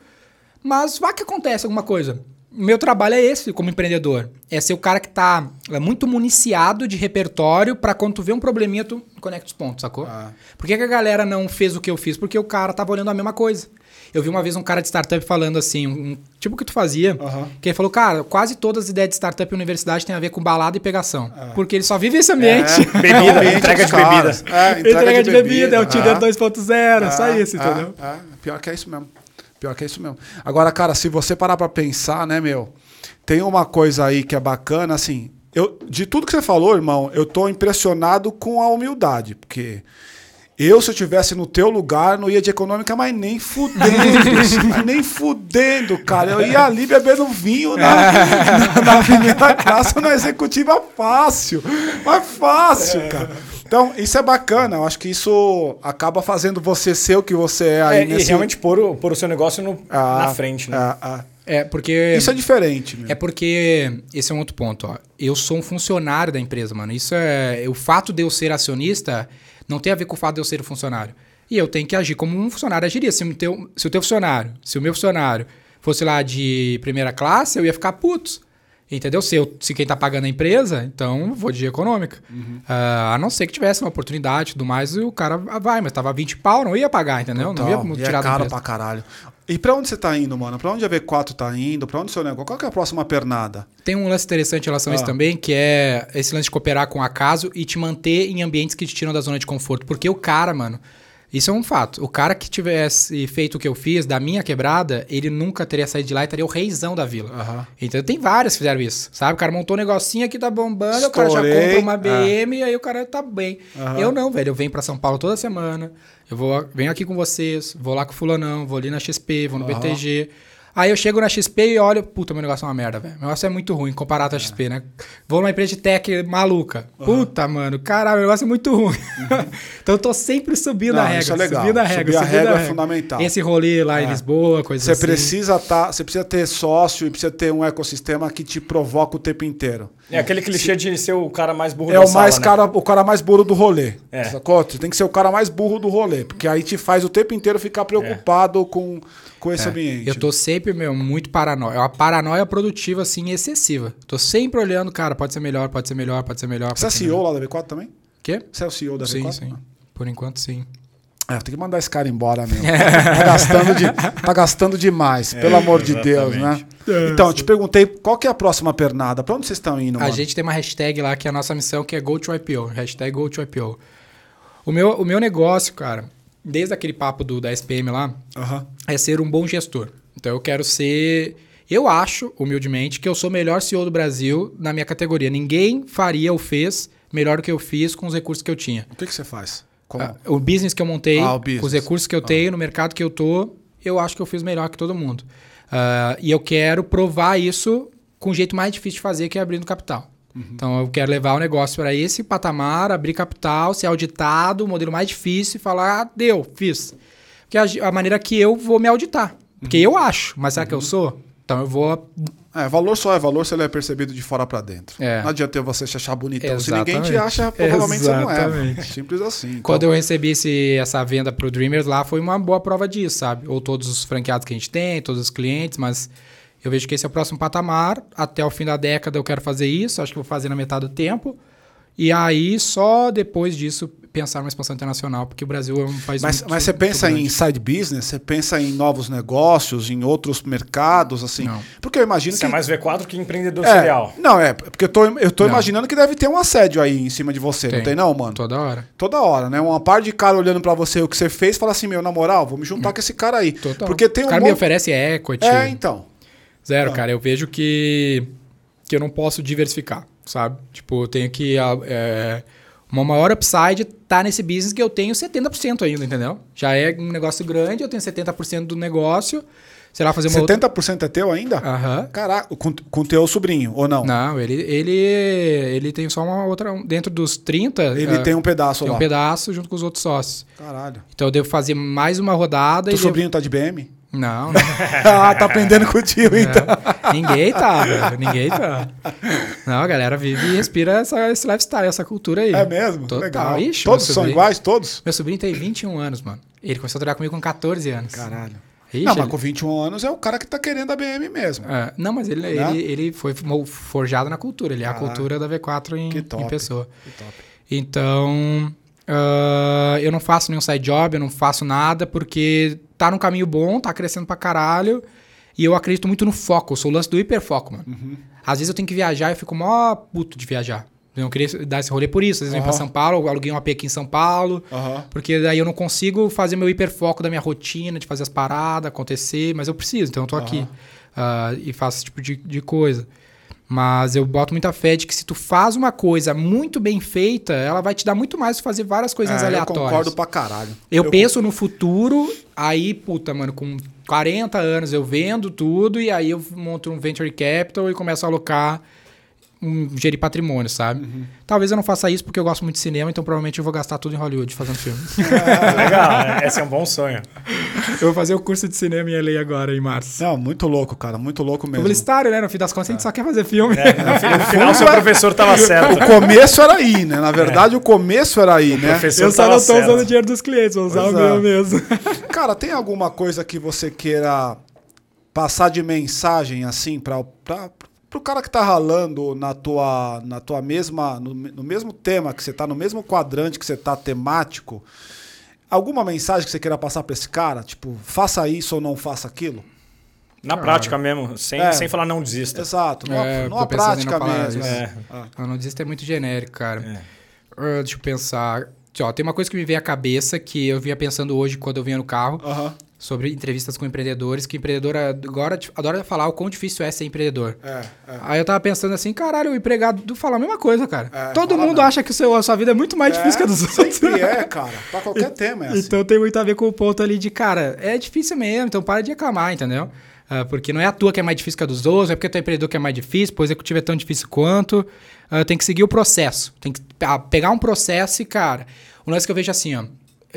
mas vai que acontece alguma coisa. Meu trabalho é esse como empreendedor. É ser o cara que tá é muito municiado de repertório para quando tu vê um probleminha, tu conecta os pontos, sacou? Ah. Por que, que a galera não fez o que eu fiz? Porque o cara tava olhando a mesma coisa. Eu vi uma vez um cara de startup falando assim, um, tipo o que tu fazia, uhum. que ele falou, cara, quase todas as ideias de startup e universidade têm a ver com balada e pegação. É. Porque ele só vive esse ambiente. É, bebida, é entrega de bebida. É, entrega, entrega, de, de bebida, bebida, é o Tinder 2.0, só isso, entendeu? Pior que é isso mesmo. Pior que é isso mesmo. Agora, cara, se você parar pra pensar, né, meu, tem uma coisa aí que é bacana, assim, eu, de tudo que você falou, irmão, eu tô impressionado com a humildade, porque eu, se eu tivesse no teu lugar, não ia de econômica, mas nem fudendo. mas nem fudendo, cara. Eu ia ali bebendo vinho na, na, na primeira classe na executiva fácil. Mas fácil, cara. Então, isso é bacana. Eu acho que isso acaba fazendo você ser o que você é aí é, nesse... E realmente pôr o, pôr o seu negócio no, ah, na frente, né? Ah, ah. É, porque. Isso é diferente. É porque. Esse é um outro ponto, ó. Eu sou um funcionário da empresa, mano. Isso é. O fato de eu ser acionista não tem a ver com o fato de eu ser um funcionário. E eu tenho que agir como um funcionário agiria. Se o teu, se o teu funcionário, se o meu funcionário fosse lá de primeira classe, eu ia ficar puto. Entendeu? Se, eu, se quem está pagando a empresa, então vou de econômica. Uhum. Uh, a não ser que tivesse uma oportunidade e tudo mais, o cara vai, mas tava 20 pau, não ia pagar, entendeu? Total. Não ia tirar e é caro pra caralho. E pra onde você tá indo, mano? Pra onde a V4 tá indo? Pra onde o seu negócio? Qual que é a próxima pernada? Tem um lance interessante em relação ah. a isso ah. também, que é esse lance de cooperar com o acaso e te manter em ambientes que te tiram da zona de conforto. Porque o cara, mano, isso é um fato. O cara que tivesse feito o que eu fiz, da minha quebrada, ele nunca teria saído de lá e estaria o reizão da vila. Uhum. Então tem vários que fizeram isso. Sabe? O cara montou um negocinho aqui, tá bombando, Estourei. o cara já compra uma BM ah. e aí o cara tá bem. Uhum. Eu não, velho. Eu venho para São Paulo toda semana. Eu vou, venho aqui com vocês, vou lá com o fulanão, vou ali na XP, vou no uhum. BTG. Aí eu chego na XP e olho, puta, meu negócio é uma merda, velho. Meu negócio é muito ruim comparado à XP, né? Vou numa empresa de tech maluca. Uhum. Puta, mano, caralho, meu negócio é muito ruim. Uhum. então eu tô sempre subindo Não, a regra. Isso é legal. Subindo a regra. Subir a regra, a é fundamental. Esse rolê lá é. em Lisboa, coisa você assim. Precisa tá, você precisa ter sócio e precisa ter um ecossistema que te provoca o tempo inteiro. É aquele clichê Se... de ser o cara mais burro é da o sala, mais né? cara, o cara mais burro do rolê. É. Sacou? Você tem que ser o cara mais burro do rolê, porque aí te faz o tempo inteiro ficar preocupado é. com, com esse é. ambiente. Eu tô sempre, meu, muito paranoia. É uma paranoia produtiva, assim, excessiva. Tô sempre olhando, cara, pode ser melhor, pode ser melhor, pode ser melhor. Você é CEO melhor. lá da V4 também? Quê? Você é o CEO da sim, V4? Sim, sim. Por enquanto, sim. É, tem que mandar esse cara embora mesmo. tá, gastando de, tá gastando demais, é, pelo amor exatamente. de Deus, né? Então, eu te perguntei qual que é a próxima pernada? Pra onde vocês estão indo, mano? A gente tem uma hashtag lá que é a nossa missão, que é GoToIPO. Hashtag GoToIPO. O meu, o meu negócio, cara, desde aquele papo do, da SPM lá, uhum. é ser um bom gestor. Então eu quero ser Eu acho, humildemente, que eu sou o melhor CEO do Brasil na minha categoria. Ninguém faria ou fez melhor do que eu fiz com os recursos que eu tinha. O que, que você faz? Ah, o business que eu montei, ah, os recursos que eu ah. tenho, no mercado que eu tô, eu acho que eu fiz melhor que todo mundo. Uh, e eu quero provar isso com o jeito mais difícil de fazer, que é abrindo capital. Uhum. Então eu quero levar o negócio para esse patamar, abrir capital, ser auditado, o modelo mais difícil e falar, ah, deu, fiz. Que é a, a maneira que eu vou me auditar. Porque uhum. eu acho, mas será uhum. que eu uhum. sou? Então eu vou. É, valor só é valor se ele é percebido de fora para dentro. É. Não adianta você se achar bonitão. Exatamente. Se ninguém te acha, provavelmente Exatamente. você não é. Simples assim. Então... Quando eu recebi esse, essa venda pro Dreamers lá, foi uma boa prova disso, sabe? Ou todos os franqueados que a gente tem, todos os clientes, mas eu vejo que esse é o próximo patamar. Até o fim da década eu quero fazer isso, acho que vou fazer na metade do tempo. E aí, só depois disso, pensar numa expansão internacional, porque o Brasil é um país mas, muito Mas você pensa em side business? Você pensa em novos negócios, em outros mercados, assim? Não. Porque eu imagino você que... é mais V4 que empreendedor é, serial. Não, é, porque eu tô, eu tô imaginando que deve ter um assédio aí em cima de você, tem. não tem não, mano? Toda hora. Toda hora, né? Uma par de cara olhando para você o que você fez, fala assim, meu, na moral, vou me juntar hum. com esse cara aí. Total. Porque tem o cara monte... me oferece equity. É, então. Zero, cara. Eu vejo que, que eu não posso diversificar sabe? Tipo, eu tenho que. É, uma maior upside tá nesse business que eu tenho 70% ainda, entendeu? Já é um negócio grande, eu tenho 70% do negócio. Sei lá, fazer uma 70% outra... é teu ainda? Aham. Uhum. Caraca, com, com teu sobrinho, ou não? Não, ele, ele, ele tem só uma outra. Dentro dos 30. Ele uh, tem um pedaço tem lá. um pedaço junto com os outros sócios. Caralho. Então eu devo fazer mais uma rodada. Teu sobrinho devo... tá de BM? Não, não. ah, tá aprendendo com o tio, é. então. Ninguém tá, velho. Ninguém tá. Não, a galera vive e respira essa, esse lifestyle, essa cultura aí. É mesmo? Total. Legal. Ixi, todos são iguais, todos? Meu sobrinho tem 21 anos, mano. Ele começou a trabalhar comigo com 14 anos. Caralho. Ixi, não, mas com 21 anos é o cara que tá querendo a BM mesmo. É, não, mas ele, né? ele, ele foi forjado na cultura. Ele é a cultura da V4 em, em pessoa. Que top. Então, uh, eu não faço nenhum side job, eu não faço nada, porque tá num caminho bom, tá crescendo pra caralho. E eu acredito muito no foco, sou o lance do hiperfoco, mano. Uhum. Às vezes eu tenho que viajar e eu fico mó puto de viajar. Eu não queria dar esse rolê por isso. Às vezes uhum. eu venho pra São Paulo, eu aluguei um AP aqui em São Paulo. Uhum. Porque daí eu não consigo fazer meu hiperfoco da minha rotina, de fazer as paradas, acontecer, mas eu preciso, então eu tô aqui. Uh, e faço esse tipo de, de coisa. Mas eu boto muita fé de que se tu faz uma coisa muito bem feita, ela vai te dar muito mais fazer várias coisas é, aleatórias. Eu concordo pra caralho. Eu, eu penso no futuro, aí, puta, mano, com 40 anos eu vendo tudo e aí eu monto um venture capital e começo a alocar um, gerir patrimônio, sabe? Uhum. Talvez eu não faça isso porque eu gosto muito de cinema, então provavelmente eu vou gastar tudo em Hollywood fazendo filme. É, legal, esse é um bom sonho. Eu vou fazer o curso de cinema em LA agora, em março. Não, muito louco, cara, muito louco mesmo. Publicitário, né? No fim das contas, a gente é. só quer fazer filme. É, no, final, o seu professor tava certo. O começo era aí, né? Na verdade, é. o começo era aí, o né? Eu só não tô certo. usando o dinheiro dos clientes, vou usar pois o meu mesmo. Cara, tem alguma coisa que você queira passar de mensagem, assim, para pro cara que tá ralando na tua, na tua mesma, no, no mesmo tema que você tá, no mesmo quadrante que você tá temático, alguma mensagem que você queira passar para esse cara? Tipo, faça isso ou não faça aquilo? Na cara, prática mesmo, sem, é, sem falar não desista. Exato, numa, é, numa prática mesmo. É. Ah. Não desista é muito genérico, cara. Uh, deixa eu pensar. Ó, tem uma coisa que me veio à cabeça que eu vinha pensando hoje quando eu vinha no carro. Uh -huh sobre entrevistas com empreendedores, que empreendedor agora adora falar o quão difícil é ser empreendedor. É, é. Aí eu tava pensando assim, caralho, o empregado fala a mesma coisa, cara. É, Todo mundo não. acha que o seu, a sua vida é muito mais difícil que a dos outros. Sempre é, cara. Pra qualquer tema é assim. Então tem muito a ver com o ponto ali de, cara, é difícil mesmo, então para de reclamar, entendeu? Uh, porque não é a tua que é mais difícil que a dos outros, é porque tu é empreendedor que é mais difícil, pois o executivo é tão difícil quanto. Uh, tem que seguir o processo. Tem que pegar um processo e, cara, o lance que eu vejo assim, ó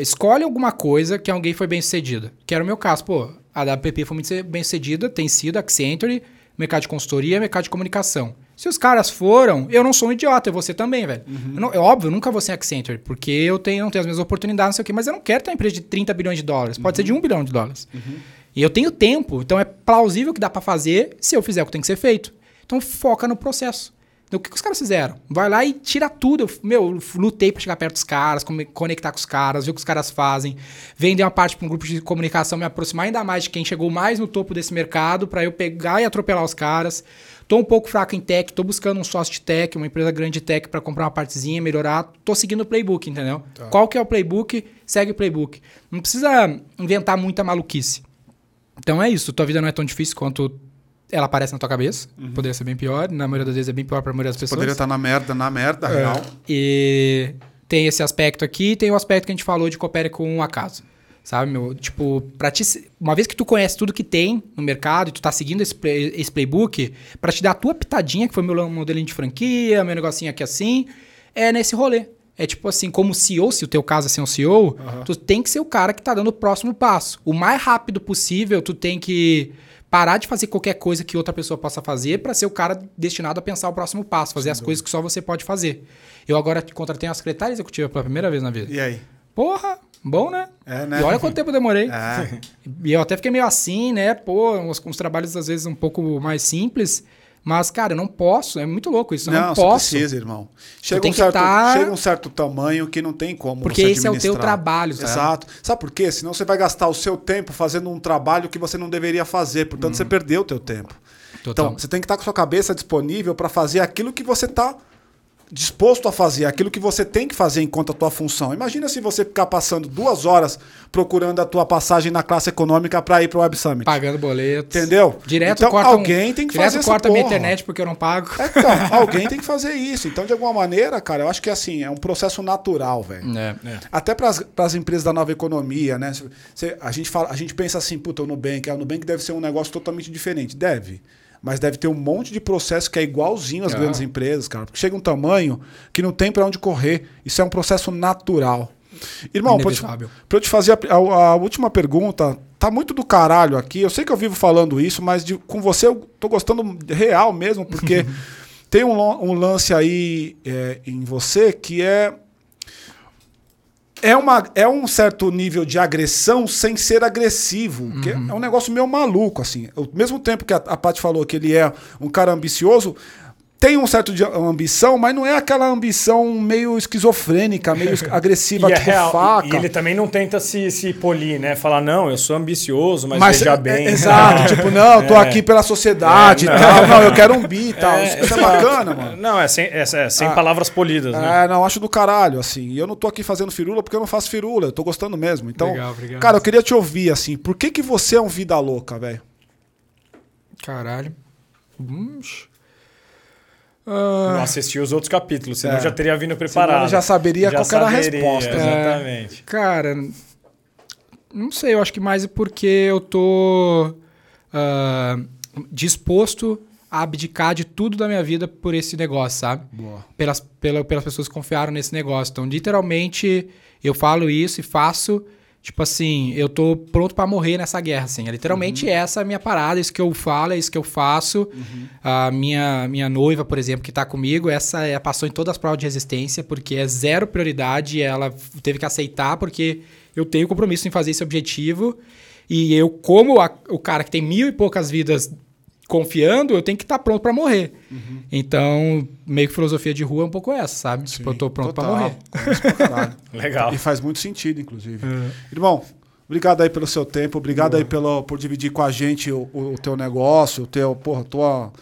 escolhe alguma coisa que alguém foi bem sucedido. Que era o meu caso. Pô, a WPP foi muito bem sucedida, tem sido Accenture, mercado de consultoria, mercado de comunicação. Se os caras foram, eu não sou um idiota, eu vou ser também, velho. Uhum. é óbvio, eu nunca vou ser Accenture, porque eu tenho, não tenho as mesmas oportunidades, não sei o quê, mas eu não quero ter uma empresa de 30 bilhões de dólares. Pode ser de 1 uhum. bilhão de dólares. Uhum. E eu tenho tempo, então é plausível que dá para fazer se eu fizer o que tem que ser feito. Então foca no processo. Então, o que, que, os caras fizeram? Vai lá e tira tudo. Eu, meu, lutei para chegar perto dos caras, conectar com os caras, ver o que os caras fazem, vender uma parte para um grupo de comunicação, me aproximar ainda mais de quem chegou mais no topo desse mercado, para eu pegar e atropelar os caras. Tô um pouco fraco em tech, tô buscando um sócio de tech, uma empresa grande de tech para comprar uma partezinha, melhorar. Tô seguindo o playbook, entendeu? Tá. Qual que é o playbook? Segue o playbook. Não precisa inventar muita maluquice. Então é isso, tua vida não é tão difícil quanto ela aparece na tua cabeça. Uhum. Poderia ser bem pior. Na maioria das vezes é bem pior para a maioria das pessoas. Poderia estar na merda, na merda, é. real. E tem esse aspecto aqui, tem o aspecto que a gente falou de coopere com um acaso. Sabe, meu? Tipo, pra te, uma vez que tu conhece tudo que tem no mercado e tu tá seguindo esse, play, esse playbook, para te dar a tua pitadinha, que foi meu modelinho de franquia, meu negocinho aqui assim, é nesse rolê. É tipo assim, como CEO, se o teu caso é ser um CEO, uhum. tu tem que ser o cara que tá dando o próximo passo. O mais rápido possível, tu tem que parar de fazer qualquer coisa que outra pessoa possa fazer para ser o cara destinado a pensar o próximo passo, fazer as dúvida. coisas que só você pode fazer. Eu agora contratei uma secretária executiva pela primeira vez na vida. E aí? Porra, Bom, né? É, né? E olha quanto tempo eu demorei. É. E eu até fiquei meio assim, né? Pô, uns, uns, trabalhos às vezes um pouco mais simples. Mas, cara, eu não posso. É muito louco isso. não, não posso. precisa, irmão. Chega um, certo, chega um certo tamanho que não tem como Porque esse é o teu trabalho, sabe? Exato. Sabe por quê? Senão você vai gastar o seu tempo fazendo um trabalho que você não deveria fazer. Portanto, hum. você perdeu o teu tempo. Total. Então, você tem que estar com a sua cabeça disponível para fazer aquilo que você está disposto a fazer aquilo que você tem que fazer enquanto a tua função. Imagina se você ficar passando duas horas procurando a tua passagem na classe econômica para ir para o Web Summit. Pagando boletos. Entendeu? Direto então, corta alguém um, tem que direto fazer corta minha internet porque eu não pago. É, então, alguém tem que fazer isso. Então, de alguma maneira, cara, eu acho que assim, é um processo natural, velho. É, é. Até para as empresas da nova economia, né? Você, a, gente fala, a gente pensa assim, puta, o Nubank, o Nubank deve ser um negócio totalmente diferente. Deve mas deve ter um monte de processo que é igualzinho às é. grandes empresas, cara. Porque chega um tamanho que não tem para onde correr. Isso é um processo natural. Irmão, para eu te fazer a, a, a, última pergunta, tá muito do caralho aqui. Eu sei que eu vivo falando isso, mas de, com você eu tô gostando real mesmo, porque tem um, um, lance aí é, em você que é é, uma, é um certo nível de agressão sem ser agressivo. Uhum. Que é um negócio meio maluco, assim. Ao mesmo tempo que a, a Paty falou que ele é um cara ambicioso, tem um certo de ambição, mas não é aquela ambição meio esquizofrênica, meio agressiva, e é tipo é faca. E ele também não tenta se, se polir, né? Falar, não, eu sou ambicioso, mas, mas veja é, bem. É, exato, tipo, não, eu tô é. aqui pela sociedade e tal. Não, eu quero um bi e tal. Isso, isso é bacana, mano. Não, é sem, é, sem ah, palavras polidas, né? É, não, acho do caralho, assim. E eu não tô aqui fazendo firula porque eu não faço firula, eu tô gostando mesmo. Então, Legal, cara, eu queria te ouvir, assim, por que que você é um vida louca, velho? Caralho. Hum, Uh... Não assisti os outros capítulos, senão é. já teria vindo preparado. Senão já saberia já qual saberia, era a resposta. Exatamente. É, cara, não sei, eu acho que mais é porque eu tô uh, disposto a abdicar de tudo da minha vida por esse negócio, sabe? Boa. Pelas, pela, pelas pessoas que confiaram nesse negócio. Então, literalmente, eu falo isso e faço Tipo assim, eu tô pronto para morrer nessa guerra, assim. É literalmente uhum. essa a minha parada, isso que eu falo, é isso que eu faço. Uhum. A minha, minha noiva, por exemplo, que tá comigo, essa é, passou em todas as provas de resistência, porque é zero prioridade, ela teve que aceitar, porque eu tenho compromisso em fazer esse objetivo. E eu, como a, o cara que tem mil e poucas vidas confiando, eu tenho que estar tá pronto para morrer. Uhum. Então, meio que filosofia de rua é um pouco essa, sabe? Sim, tipo, eu tô pronto para morrer. Legal. E faz muito sentido, inclusive. É. Irmão, obrigado aí pelo seu tempo, obrigado Boa. aí pelo, por dividir com a gente o, o, teu negócio, o teu, porra, tua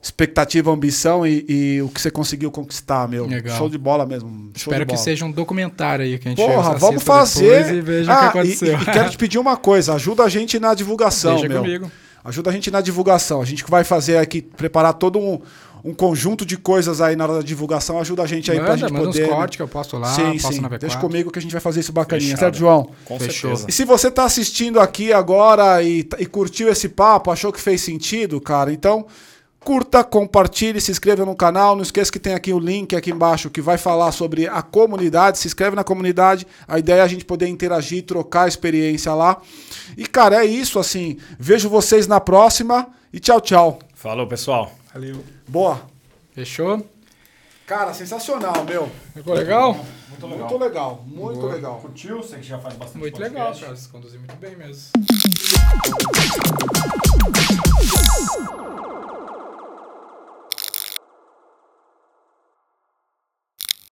expectativa, ambição e, e, o que você conseguiu conquistar, meu. Legal. Show de bola mesmo. Espero que seja um documentário aí que a gente Porra, vamos fazer. E veja ah, o que aconteceu. E, e, quero te pedir uma coisa, ajuda a gente na divulgação, Deixa meu. comigo. Ajuda a gente na divulgação. A gente vai fazer aqui, preparar todo um, um conjunto de coisas aí na hora da divulgação. Ajuda a gente aí manda, pra gente manda poder. Manda uns cortes que eu posto lá, sim, sim. na V4. Deixa comigo que a gente vai fazer isso bacaninha, Fechado. certo, João? Com Fechou. certeza. E se você tá assistindo aqui agora e, e curtiu esse papo, achou que fez sentido, cara, então curta, compartilhe, se inscreva no canal. Não esqueça que tem aqui o link aqui embaixo que vai falar sobre a comunidade. Se inscreve na comunidade. A ideia é a gente poder interagir, trocar experiência lá. E, cara, é isso, assim. Vejo vocês na próxima e tchau, tchau. Falou, pessoal. Valeu. Boa. Fechou? Cara, sensacional, meu. Ficou legal? Muito legal. Muito legal. Muito Boa. legal. Curtiu? Sei que já faz bastante Muito podcast. legal, cara. Você conduziu muito bem mesmo.